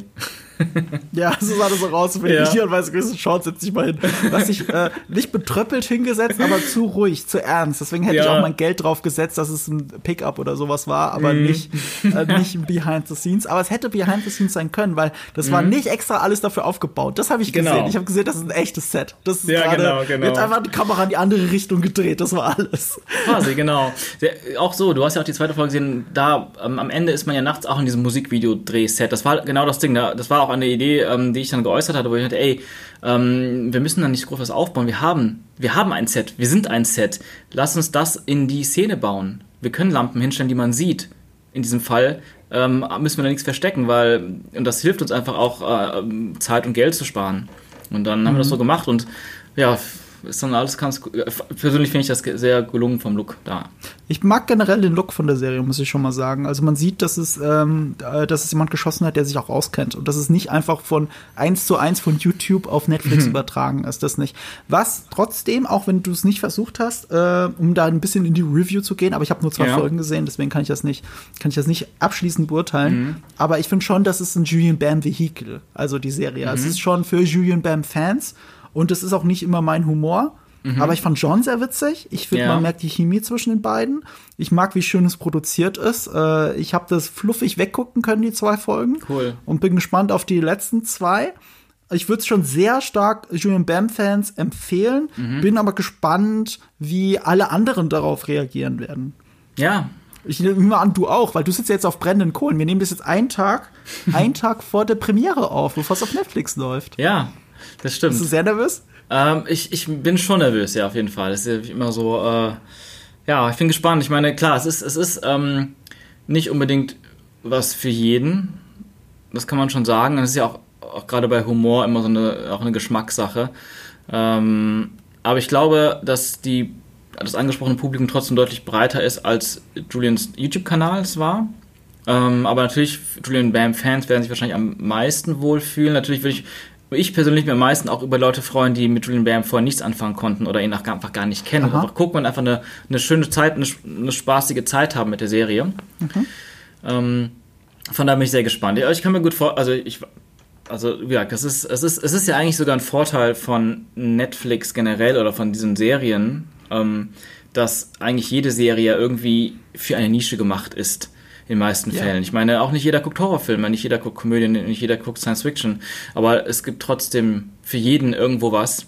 Speaker 1: Ja, so sah das so aus. Wenn
Speaker 2: Ja.
Speaker 1: ich hier und weiß, gewisse Chance setz dich mal hin. Was ich äh, nicht betröppelt hingesetzt, aber zu ruhig, zu ernst. Deswegen hätte ich
Speaker 2: Ja.
Speaker 1: auch mein Geld drauf gesetzt, dass es ein Pickup oder sowas war, aber
Speaker 2: Mhm.
Speaker 1: nicht, äh, nicht ein Behind the Scenes. Aber es hätte Behind the Scenes sein können, weil das war nicht extra alles dafür aufgebaut. Das habe ich
Speaker 2: Mhm. Genau.
Speaker 1: gesehen. Ich habe gesehen, das ist ein echtes Set. Das ist
Speaker 2: Ja,
Speaker 1: gerade
Speaker 2: genau, genau.
Speaker 1: jetzt einfach die Kamera in die andere Richtung gedreht. Das war alles.
Speaker 2: Quasi, genau. Auch so, du hast ja auch die zweite Folge gesehen, da ähm, am Ende ist man ja nachts auch in diesem Musikvideo-Drehset. Das war genau das Ding. Da, das war auch eine Idee, ähm, die ich dann geäußert hatte, wo ich dachte, ey, ähm, wir müssen da nicht groß was aufbauen. Wir haben, wir haben ein Set, wir sind ein Set. Lass uns das in die Szene bauen. Wir können Lampen hinstellen, die man sieht. In diesem Fall ähm, müssen wir da nichts verstecken, weil, und das hilft uns einfach auch, äh, Zeit und Geld zu sparen. Und dann haben wir das so gemacht und ja, ist dann alles ganz. Persönlich finde ich das sehr gelungen vom Look da.
Speaker 1: Ich mag generell den Look von der Serie, muss ich schon mal sagen. Also man sieht, dass es, ähm, äh, dass es jemand geschossen hat, der sich auch auskennt. Und dass es nicht einfach von eins zu eins von YouTube auf Netflix übertragen ist, das nicht. Was trotzdem, auch wenn du es nicht versucht hast, äh, um da ein bisschen in die Review zu gehen, aber ich habe nur zwei
Speaker 2: Ja.
Speaker 1: Folgen gesehen, deswegen kann ich das nicht, kann ich das nicht abschließend beurteilen. Aber ich finde schon, das ist ein Julian Bam Vehikel, also die Serie. Es ist schon für Julian Bam Fans und es ist auch nicht immer mein Humor. Aber ich fand John sehr witzig. Ich finde,
Speaker 2: Ja.
Speaker 1: man merkt die Chemie zwischen den beiden. Ich mag, wie schön es produziert ist. Äh, ich habe das fluffig weggucken können, die zwei Folgen.
Speaker 2: Cool.
Speaker 1: Und bin gespannt auf die letzten zwei. Ich würde es schon sehr stark Julian Bam-Fans empfehlen.
Speaker 2: Mhm.
Speaker 1: Bin aber gespannt, wie alle anderen darauf reagieren werden.
Speaker 2: Ja,
Speaker 1: Ich nehme mal an, du auch, weil du sitzt ja jetzt auf brennenden Kohlen. Wir nehmen das jetzt einen Tag, einen Tag vor der Premiere auf, bevor es auf Netflix läuft.
Speaker 2: ja, das stimmt.
Speaker 1: Bist du sehr nervös?
Speaker 2: Ähm, ich, ich bin schon nervös, ja, auf jeden Fall. Das ist immer so, äh, ja, ich bin gespannt. Ich meine, klar, es ist, es ist ähm, nicht unbedingt was für jeden. Das kann man schon sagen. Das ist ja auch, auch gerade bei Humor immer so eine, auch eine Geschmackssache. Ähm, aber ich glaube, dass die, das angesprochene Publikum trotzdem deutlich breiter ist, als Julians YouTube-Kanal es war. Ähm, aber natürlich, Julian Bam-Fans werden sich wahrscheinlich am meisten wohlfühlen. Natürlich würde ich, ich persönlich mir am meisten auch über Leute freuen, die mit Julian Bam vorher nichts anfangen konnten oder ihn auch gar- einfach gar nicht kennen.
Speaker 1: Aha.
Speaker 2: Einfach gucken und einfach eine, eine schöne Zeit, eine, eine spaßige Zeit haben mit der Serie. Ähm, von daher bin ich sehr gespannt. Ja, Ich kann mir gut vor, also ich also wie gesagt, das ist, es ist, es ist ja eigentlich sogar ein Vorteil von Netflix generell oder von diesen Serien, ähm, dass eigentlich jede Serie irgendwie für eine Nische gemacht ist. In den meisten ja. Fällen. Ich meine, auch nicht jeder guckt Horrorfilme, nicht jeder guckt Komödien, nicht jeder guckt Science Fiction. Aber es gibt trotzdem für jeden irgendwo was.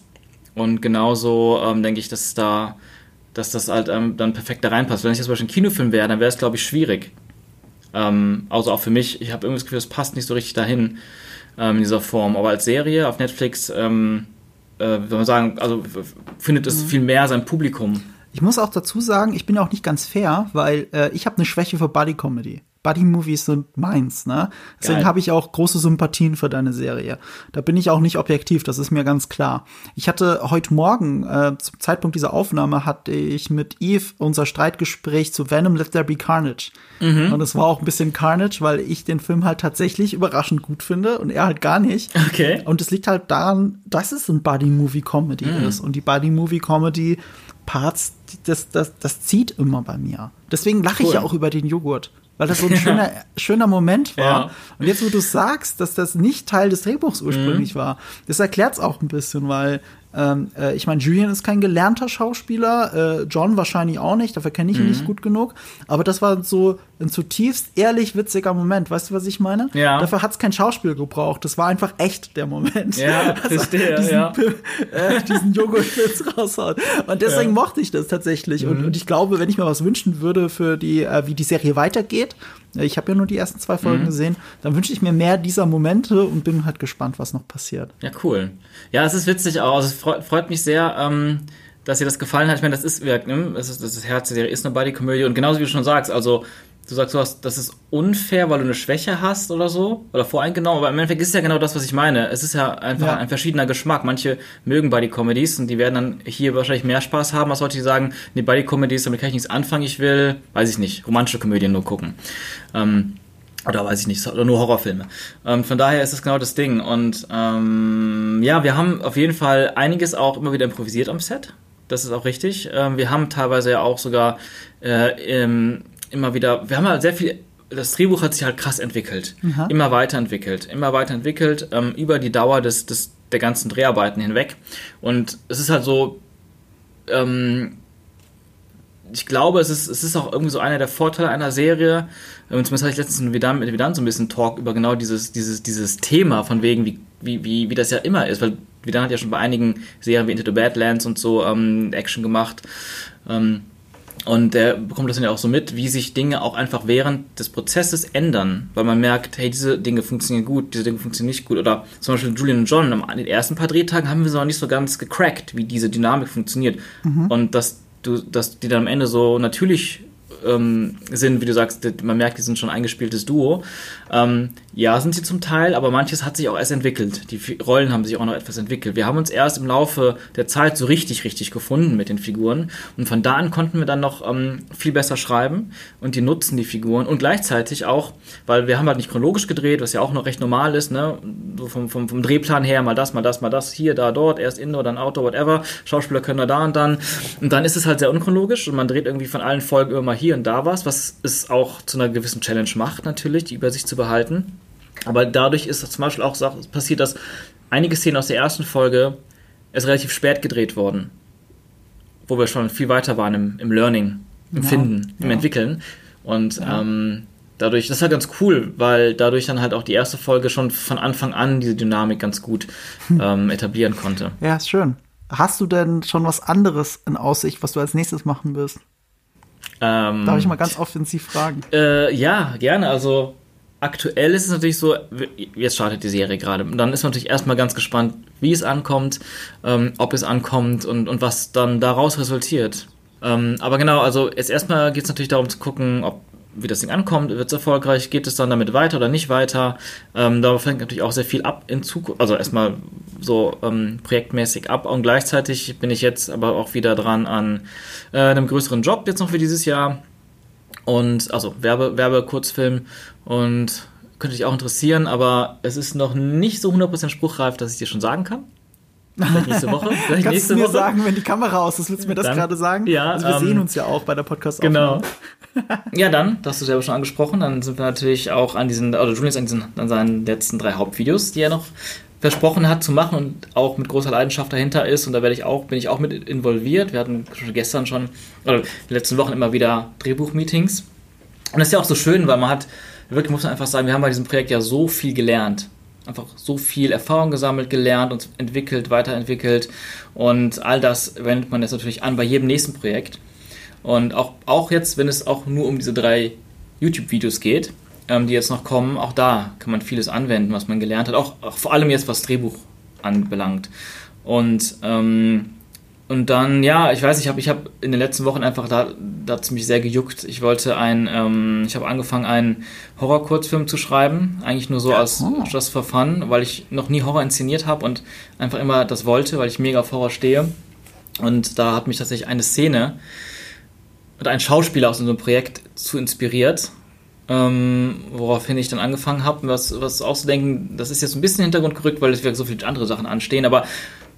Speaker 2: Und genauso ähm, denke ich, dass da, dass das halt ähm, dann perfekt da reinpasst. Wenn ich jetzt zum Beispiel ein Kinofilm wäre, dann wäre es, glaube ich, schwierig. Ähm, also auch für mich, ich habe irgendwie das Gefühl, das passt nicht so richtig dahin ähm, in dieser Form. Aber als Serie auf Netflix, ähm, äh, würde man sagen, also findet es mhm. viel mehr sein Publikum.
Speaker 1: Ich muss auch dazu sagen, ich bin auch nicht ganz fair, weil äh, ich habe eine Schwäche für Buddy Comedy. Buddy-Movies sind meins, ne? Deswegen habe ich auch große Sympathien für deine Serie. Da bin ich auch nicht objektiv, das ist mir ganz klar. Ich hatte heute Morgen, äh, zum Zeitpunkt dieser Aufnahme, hatte ich mit Eve unser Streitgespräch zu Venom Let There Be Carnage. Mhm. Und es war auch ein bisschen Carnage, weil ich den Film halt tatsächlich überraschend gut finde und er halt gar nicht.
Speaker 2: Okay.
Speaker 1: Und es liegt halt daran, dass es ein Buddy-Movie-Comedy mhm. ist. Und die Buddy-Movie-Comedy Parts, das, das, das zieht immer bei mir. Deswegen lache cool. ich ja auch über den Joghurt weil das so ein schöner, schöner Moment war. Ja. Und jetzt, wo du sagst, dass das nicht Teil des Drehbuchs ursprünglich mhm. war, das erklärt es auch ein bisschen, weil ähm, äh, ich meine, Julian ist kein gelernter Schauspieler, äh, John wahrscheinlich auch nicht, dafür kenne ich ihn mhm. nicht gut genug. Aber das war so ein zutiefst ehrlich witziger Moment. Weißt du, was ich meine?
Speaker 2: Ja.
Speaker 1: Dafür hat es kein Schauspiel gebraucht. Das war einfach echt der Moment.
Speaker 2: Ja, also verstehe,
Speaker 1: diesen,
Speaker 2: ja.
Speaker 1: Äh, diesen Joghurt-Witz raushaut. Und deswegen ja. mochte ich das tatsächlich. Mhm. Und, und ich glaube, wenn ich mir was wünschen würde für die, äh, wie die Serie weitergeht, ich habe ja nur die ersten zwei Folgen mhm. gesehen. Dann wünsche ich mir mehr dieser Momente und bin halt gespannt, was noch passiert.
Speaker 2: Ja, cool. Ja, es ist witzig auch. Also, es freut, freut mich sehr, ähm, dass dir das gefallen hat. Ich meine, das ist, ne, das ist das Herz der Serie ist eine Buddy-Komödie. Und genauso wie du schon sagst, also du sagst, du hast, das ist unfair, weil du eine Schwäche hast oder so, oder voreingenommen, aber im Endeffekt ist es ja genau das, was ich meine. Es ist ja einfach ja. ein verschiedener Geschmack. Manche mögen Buddy Comedies und die werden dann hier wahrscheinlich mehr Spaß haben, als Leute, die sagen, nee, Buddy Comedies, damit kann ich nichts anfangen, ich will, weiß ich nicht, romantische Komödien nur gucken. Ähm, oder weiß ich nicht, oder nur Horrorfilme. Ähm, von daher ist es genau das Ding. Und ähm, ja, wir haben auf jeden Fall einiges auch immer wieder improvisiert am Set. Das ist auch richtig. Ähm, wir haben teilweise ja auch sogar äh, im immer wieder, wir haben halt sehr viel, das Drehbuch hat sich halt krass entwickelt, Aha. immer weiterentwickelt, immer weiterentwickelt, ähm, über die Dauer des, des, der ganzen Dreharbeiten hinweg. Und es ist halt so, ähm, ich glaube, es ist, es ist auch irgendwie so einer der Vorteile einer Serie. Und zumindest hatte ich letztens mit Vidan, mit Vidan so ein bisschen Talk über genau dieses, dieses, dieses Thema, von wegen, wie, wie, wie, wie das ja immer ist. Weil Vidan hat ja schon bei einigen Serien wie Into the Badlands und so ähm, Action gemacht. Ähm, und der bekommt das dann ja auch so mit, wie sich Dinge auch einfach während des Prozesses ändern, weil man merkt, hey, diese Dinge funktionieren gut, diese Dinge funktionieren nicht gut. Oder zum Beispiel Julian und John, an den ersten paar Drehtagen haben wir so noch nicht so ganz gecrackt, wie diese Dynamik funktioniert. Mhm. Und dass du, dass die dann am Ende so natürlich ähm, sind, wie du sagst, man merkt, die sind schon ein eingespieltes Duo. Ähm, ja, sind sie zum Teil, aber manches hat sich auch erst entwickelt. Die Rollen haben sich auch noch etwas entwickelt. Wir haben uns erst im Laufe der Zeit so richtig, richtig gefunden mit den Figuren und von da an konnten wir dann noch ähm, viel besser schreiben und die nutzen die Figuren und gleichzeitig auch, weil wir haben halt nicht chronologisch gedreht, was ja auch noch recht normal ist, ne? So vom, vom, vom Drehplan her, mal das, mal das, mal das, hier, da, dort, erst Indoor, dann Outdoor, whatever. Schauspieler können da, da und dann. Und dann ist es halt sehr unchronologisch und man dreht irgendwie von allen Folgen immer mal hier und da was, was es auch zu einer gewissen Challenge macht, natürlich, die Übersicht zu behalten. Aber dadurch ist zum Beispiel auch passiert, dass einige Szenen aus der ersten Folge erst relativ spät gedreht wurden. Wo wir schon viel weiter waren im, im Learning, im ja, Finden, im ja. Entwickeln. Und ja. ähm, dadurch, das ist halt ganz cool, weil dadurch dann halt auch die erste Folge schon von Anfang an diese Dynamik ganz gut hm. ähm, etablieren konnte.
Speaker 1: Ja, ist schön. Hast du denn schon was anderes in Aussicht, was du als nächstes machen wirst? Ähm, Darf ich mal ganz offensiv fragen?
Speaker 2: Äh, ja, gerne. Also aktuell ist es natürlich so, jetzt startet die Serie gerade. Und dann ist man natürlich erstmal ganz gespannt, wie es ankommt, ähm, ob es ankommt und, und was dann daraus resultiert. Ähm, aber genau, also jetzt erstmal geht es natürlich darum zu gucken, ob wie das Ding ankommt, wird es erfolgreich, geht es dann damit weiter oder nicht weiter. Ähm, da fängt natürlich auch sehr viel ab in Zukunft, also erstmal so ähm, projektmäßig ab und gleichzeitig bin ich jetzt aber auch wieder dran an äh, einem größeren Job jetzt noch für dieses Jahr und also Werbe, Werbe, Kurzfilm und könnte dich auch interessieren, aber es ist noch nicht so 100% spruchreif, dass ich dir schon sagen kann.
Speaker 1: Vielleicht nächste Woche. Vielleicht Kannst nächste du mir Woche? sagen, wenn die Kamera aus ist, willst du mir das gerade sagen?
Speaker 2: Ja.
Speaker 1: Also wir ähm, sehen uns ja auch bei der podcast
Speaker 2: Genau. ja, dann, das hast du selber schon angesprochen, dann sind wir natürlich auch an diesen, oder Julian ist an, diesen, an seinen letzten drei Hauptvideos, die er noch versprochen hat zu machen und auch mit großer Leidenschaft dahinter ist. Und da werde ich auch, bin ich auch mit involviert. Wir hatten gestern schon, oder in den letzten Wochen immer wieder Drehbuchmeetings. Und das ist ja auch so schön, weil man hat, wirklich muss man einfach sagen, wir haben bei diesem Projekt ja so viel gelernt. Einfach so viel Erfahrung gesammelt, gelernt und entwickelt, weiterentwickelt. Und all das wendet man jetzt natürlich an bei jedem nächsten Projekt. Und auch, auch jetzt, wenn es auch nur um diese drei YouTube-Videos geht, ähm, die jetzt noch kommen, auch da kann man vieles anwenden, was man gelernt hat, auch, auch vor allem jetzt was Drehbuch anbelangt. Und ähm, und dann, ja, ich weiß, ich habe ich hab in den letzten Wochen einfach, da, da hat es mich sehr gejuckt. Ich wollte ein, ähm, ich habe angefangen, einen Horror-Kurzfilm zu schreiben. Eigentlich nur so ja, als oh. just for fun, weil ich noch nie Horror inszeniert habe und einfach immer das wollte, weil ich mega auf Horror stehe. Und da hat mich tatsächlich eine Szene und ein Schauspieler aus unserem Projekt zu inspiriert. Ähm, woraufhin ich dann angefangen habe, was, was auszudenken, das ist jetzt ein bisschen Hintergrund gerückt, weil es wirklich so viele andere Sachen anstehen, aber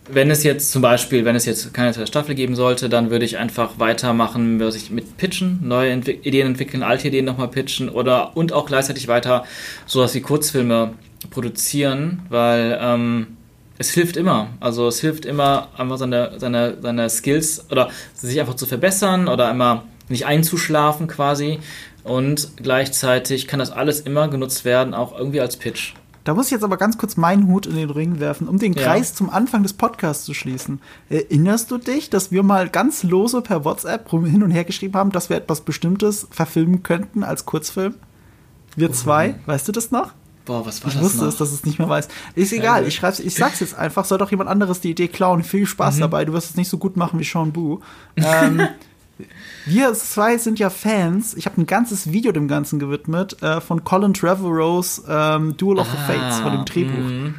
Speaker 2: wenn es jetzt zum Beispiel, wenn es jetzt keine zweite Staffel geben sollte, dann würde ich einfach weitermachen, was ich mit Pitchen, neue Entwick Ideen entwickeln, alte Ideen nochmal pitchen oder und auch gleichzeitig weiter sowas wie Kurzfilme produzieren, weil ähm, es hilft immer. Also es hilft immer, einfach seine, seine, seine Skills oder sich einfach zu verbessern oder immer nicht einzuschlafen quasi. Und gleichzeitig kann das alles immer genutzt werden, auch irgendwie als Pitch.
Speaker 1: Da muss ich jetzt aber ganz kurz meinen Hut in den Ring werfen, um den ja. Kreis zum Anfang des Podcasts zu schließen. Erinnerst du dich, dass wir mal ganz lose per WhatsApp hin und her geschrieben haben, dass wir etwas Bestimmtes verfilmen könnten als Kurzfilm? Wir zwei, oh. weißt du das noch?
Speaker 2: Boah, was war
Speaker 1: ich
Speaker 2: das?
Speaker 1: Ich wusste
Speaker 2: noch?
Speaker 1: es, dass es nicht mehr weiß. Ist egal, ich schreib's, ich sag's jetzt einfach, soll doch jemand anderes die Idee klauen. Viel Spaß mhm. dabei, du wirst es nicht so gut machen wie Sean Boo. Ähm, wir zwei sind ja Fans. Ich habe ein ganzes Video dem Ganzen gewidmet äh, von Colin Trevorrows ähm, Duel of ah, the Fates, von dem Drehbuch. Mm.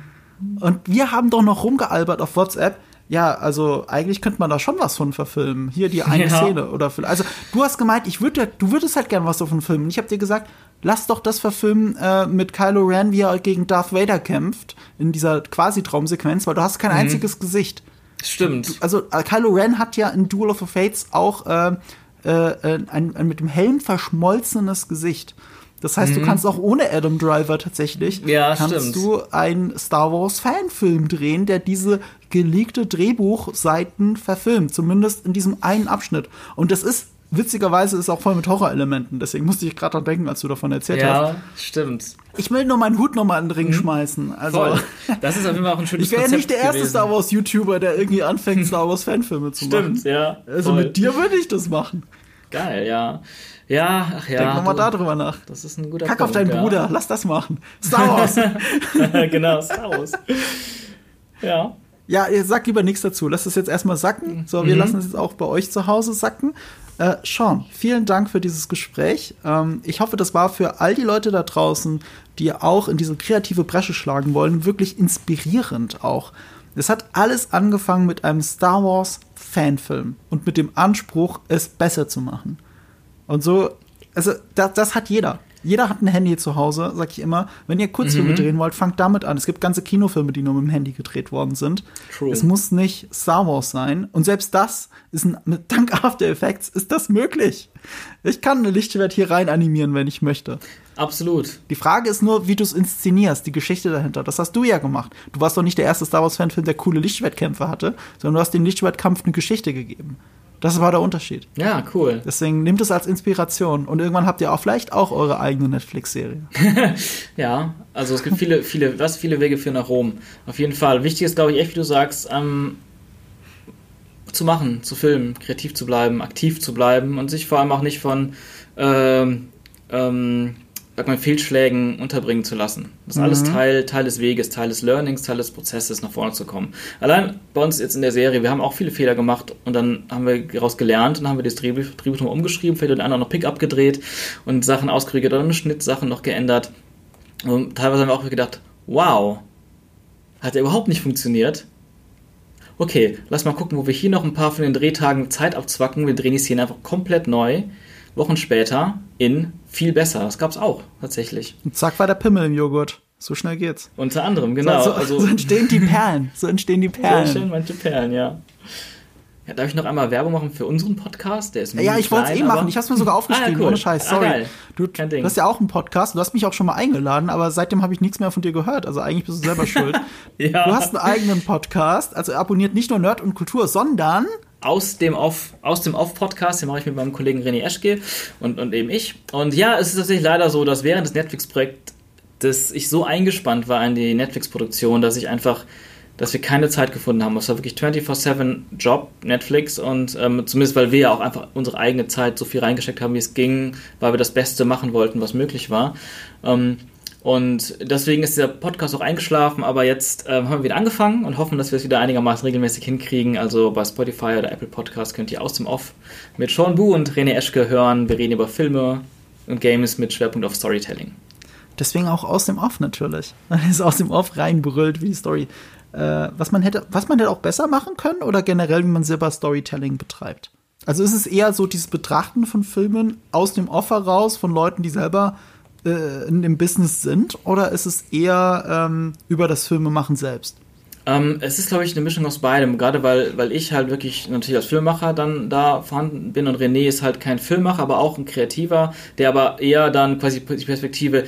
Speaker 1: Und wir haben doch noch rumgealbert auf WhatsApp. Ja, also eigentlich könnte man da schon was von verfilmen. Hier die eine ja. Szene oder also du hast gemeint, ich würde, du würdest halt gern was davon filmen. Ich habe dir gesagt, lass doch das verfilmen äh, mit Kylo Ren, wie er gegen Darth Vader kämpft in dieser quasi Traumsequenz, weil du hast kein mhm. einziges Gesicht.
Speaker 2: Stimmt.
Speaker 1: Also äh, Kylo Ren hat ja in Duel of the Fates auch äh, äh, ein, ein, mit dem Helm verschmolzenes Gesicht. Das heißt, mhm. du kannst auch ohne Adam Driver tatsächlich
Speaker 2: ja,
Speaker 1: kannst
Speaker 2: stimmt.
Speaker 1: du einen Star Wars Fanfilm drehen, der diese geleakte Drehbuchseiten verfilmt, zumindest in diesem einen Abschnitt. Und das ist witzigerweise ist auch voll mit Horrorelementen. Deswegen musste ich gerade dran denken, als du davon erzählt
Speaker 2: ja,
Speaker 1: hast.
Speaker 2: Ja, stimmt.
Speaker 1: Ich will nur meinen Hut nochmal in den Ring mhm. schmeißen. Also,
Speaker 2: voll. Das ist auf jeden Fall auch ein schönes
Speaker 1: Ich wäre ja nicht der erste gewesen. Star Wars YouTuber, der irgendwie anfängt, Star Wars Fanfilme zu
Speaker 2: machen.
Speaker 1: Stimmt,
Speaker 2: ja.
Speaker 1: Also voll. mit dir würde ich das machen.
Speaker 2: Geil, ja. Ja, ach ja.
Speaker 1: Denk nochmal darüber nach.
Speaker 2: Das ist ein guter
Speaker 1: Kack
Speaker 2: Punkt,
Speaker 1: auf deinen
Speaker 2: ja.
Speaker 1: Bruder, lass das machen. Star Wars.
Speaker 2: genau, Star Wars. Ja.
Speaker 1: Ja, ihr sagt lieber nichts dazu. Lasst es jetzt erstmal sacken. So, wir mhm. lassen es jetzt auch bei euch zu Hause sacken. Äh, Sean, vielen Dank für dieses Gespräch. Ähm, ich hoffe, das war für all die Leute da draußen, die auch in diese kreative Bresche schlagen wollen, wirklich inspirierend auch. Es hat alles angefangen mit einem Star Wars Fanfilm und mit dem Anspruch, es besser zu machen. Und so, also das, das hat jeder. Jeder hat ein Handy zu Hause, sag ich immer. Wenn ihr Kurzfilme mhm. drehen wollt, fangt damit an. Es gibt ganze Kinofilme, die nur mit dem Handy gedreht worden sind. True. Es muss nicht Star Wars sein. Und selbst das ist ein, mit dank After Effects ist das möglich. Ich kann eine Lichtschwert hier rein animieren, wenn ich möchte.
Speaker 2: Absolut.
Speaker 1: Die Frage ist nur, wie du es inszenierst, die Geschichte dahinter. Das hast du ja gemacht. Du warst doch nicht der erste Star Wars-Fanfilm, der coole Lichtschwertkämpfe hatte, sondern du hast dem Lichtschwertkampf eine Geschichte gegeben. Das war der Unterschied.
Speaker 2: Ja, cool.
Speaker 1: Deswegen nimmt es als Inspiration und irgendwann habt ihr auch vielleicht auch eure eigene Netflix-Serie.
Speaker 2: ja, also es gibt viele, viele, was viele Wege für nach Rom. Auf jeden Fall. Wichtig ist, glaube ich, echt, wie du sagst, ähm, zu machen, zu filmen, kreativ zu bleiben, aktiv zu bleiben und sich vor allem auch nicht von ähm, ähm, sag mal, Fehlschlägen unterbringen zu lassen. Das ist mhm. alles Teil, Teil des Weges, Teil des Learnings, Teil des Prozesses, nach vorne zu kommen. Allein bei uns jetzt in der Serie, wir haben auch viele Fehler gemacht und dann haben wir daraus gelernt und dann haben wir das Drehbuch, Drehbuch nochmal umgeschrieben, vielleicht den anderen noch Pickup gedreht und Sachen auskorrigiert oder eine Schnittsachen noch geändert. Und teilweise haben wir auch gedacht, wow, hat ja überhaupt nicht funktioniert. Okay, lass mal gucken, wo wir hier noch ein paar von den Drehtagen Zeit abzwacken. Wir drehen die Szene einfach komplett neu. Wochen später in viel besser. Das gab es auch, tatsächlich.
Speaker 1: Und zack war der Pimmel im Joghurt. So schnell geht's.
Speaker 2: Unter anderem, genau.
Speaker 1: So, so, also, so entstehen die Perlen. So entstehen die Perlen.
Speaker 2: So entstehen manche Perlen, ja. Ja, darf ich noch einmal Werbung machen für unseren Podcast? Der ist
Speaker 1: Ja, ich wollte es eh machen. Ich habe es mir sogar aufgeschrieben,
Speaker 2: Ah, cool.
Speaker 1: ohne Scheiß.
Speaker 2: Ah,
Speaker 1: Sorry.
Speaker 2: geil.
Speaker 1: du, du hast ja auch einen Podcast. Du hast mich auch schon mal eingeladen, aber seitdem habe ich nichts mehr von dir gehört. Also eigentlich bist du selber schuld.
Speaker 2: Ja.
Speaker 1: Du hast einen eigenen Podcast. Also abonniert nicht nur Nerd und Kultur, sondern
Speaker 2: aus dem Off, aus dem Off-Podcast, den mache ich mit meinem Kollegen René Eschke und, und eben ich. Und ja, es ist tatsächlich leider so, dass während des Netflix-Projekts dass ich so eingespannt war in die Netflix-Produktion, dass ich einfach, dass wir keine Zeit gefunden haben. Es war wirklich 24-7 Job, Netflix und ähm, zumindest weil wir ja auch einfach unsere eigene Zeit so viel reingesteckt haben, wie es ging, weil wir das Beste machen wollten, was möglich war. Ähm, und deswegen ist der Podcast auch eingeschlafen, aber jetzt ähm, haben wir wieder angefangen und hoffen, dass wir es wieder einigermaßen regelmäßig hinkriegen. Also bei Spotify oder Apple Podcast könnt ihr aus dem Off mit Sean Bu und René Eschke hören. Wir reden über Filme und Games mit Schwerpunkt auf Storytelling.
Speaker 1: deswegen auch aus dem Off natürlich. Man ist aus dem Off reinbrüllt, wie die Story. Äh, was man hätte, was man hätte auch besser machen können oder generell, wie man selber Storytelling betreibt. Also ist es eher so dieses Betrachten von Filmen aus dem Off heraus von Leuten, die selber äh, in dem Business sind, oder ist es eher ähm, über das Filmemachen selbst?
Speaker 2: Ähm, es ist, glaube ich, eine Mischung aus beidem, gerade weil, weil ich halt wirklich natürlich als Filmemacher dann da vorhanden bin und René ist halt kein Filmemacher, aber auch ein Kreativer, der aber eher dann quasi die Perspektive,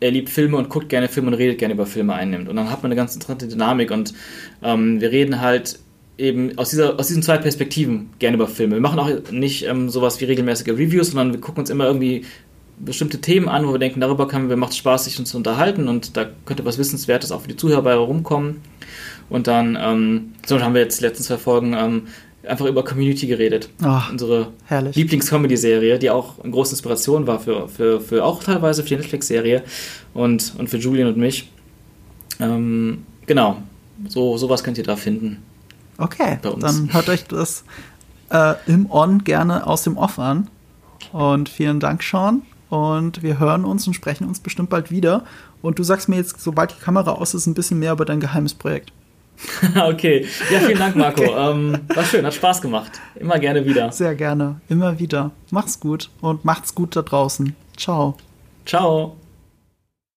Speaker 2: er liebt Filme und guckt gerne Filme und redet gerne über Filme einnimmt. Und dann hat man eine ganz interessante Dynamik und ähm, wir reden halt eben aus, dieser, aus diesen zwei Perspektiven gerne über Filme. Wir machen auch nicht ähm, sowas wie regelmäßige Reviews, sondern wir gucken uns immer irgendwie bestimmte Themen an, wo wir denken, darüber kann, wir macht es Spaß, sich uns zu unterhalten und da könnte was Wissenswertes auch für die Zuhörer bei rumkommen. Und dann, ähm, so haben wir jetzt die letzten zwei Folgen ähm, einfach über Community geredet.
Speaker 1: Ach,
Speaker 2: Unsere. Lieblings-Comedy-Serie, die auch eine große Inspiration war für, für, für auch teilweise für die Netflix-Serie und, und für Julian und mich. Ähm, genau, so sowas könnt ihr da finden.
Speaker 1: Okay, dann hört euch das äh, im On gerne aus dem Off an. Und vielen Dank, Sean. Und wir hören uns und sprechen uns bestimmt bald wieder. Und du sagst mir jetzt, sobald die Kamera aus ist, ein bisschen mehr über dein geheimes Projekt.
Speaker 2: okay, ja, vielen Dank, Marco. Ähm, war schön, hat Spaß gemacht. Immer gerne wieder.
Speaker 1: Sehr gerne. Immer wieder. Mach's gut und macht's gut da draußen. Ciao.
Speaker 2: Ciao.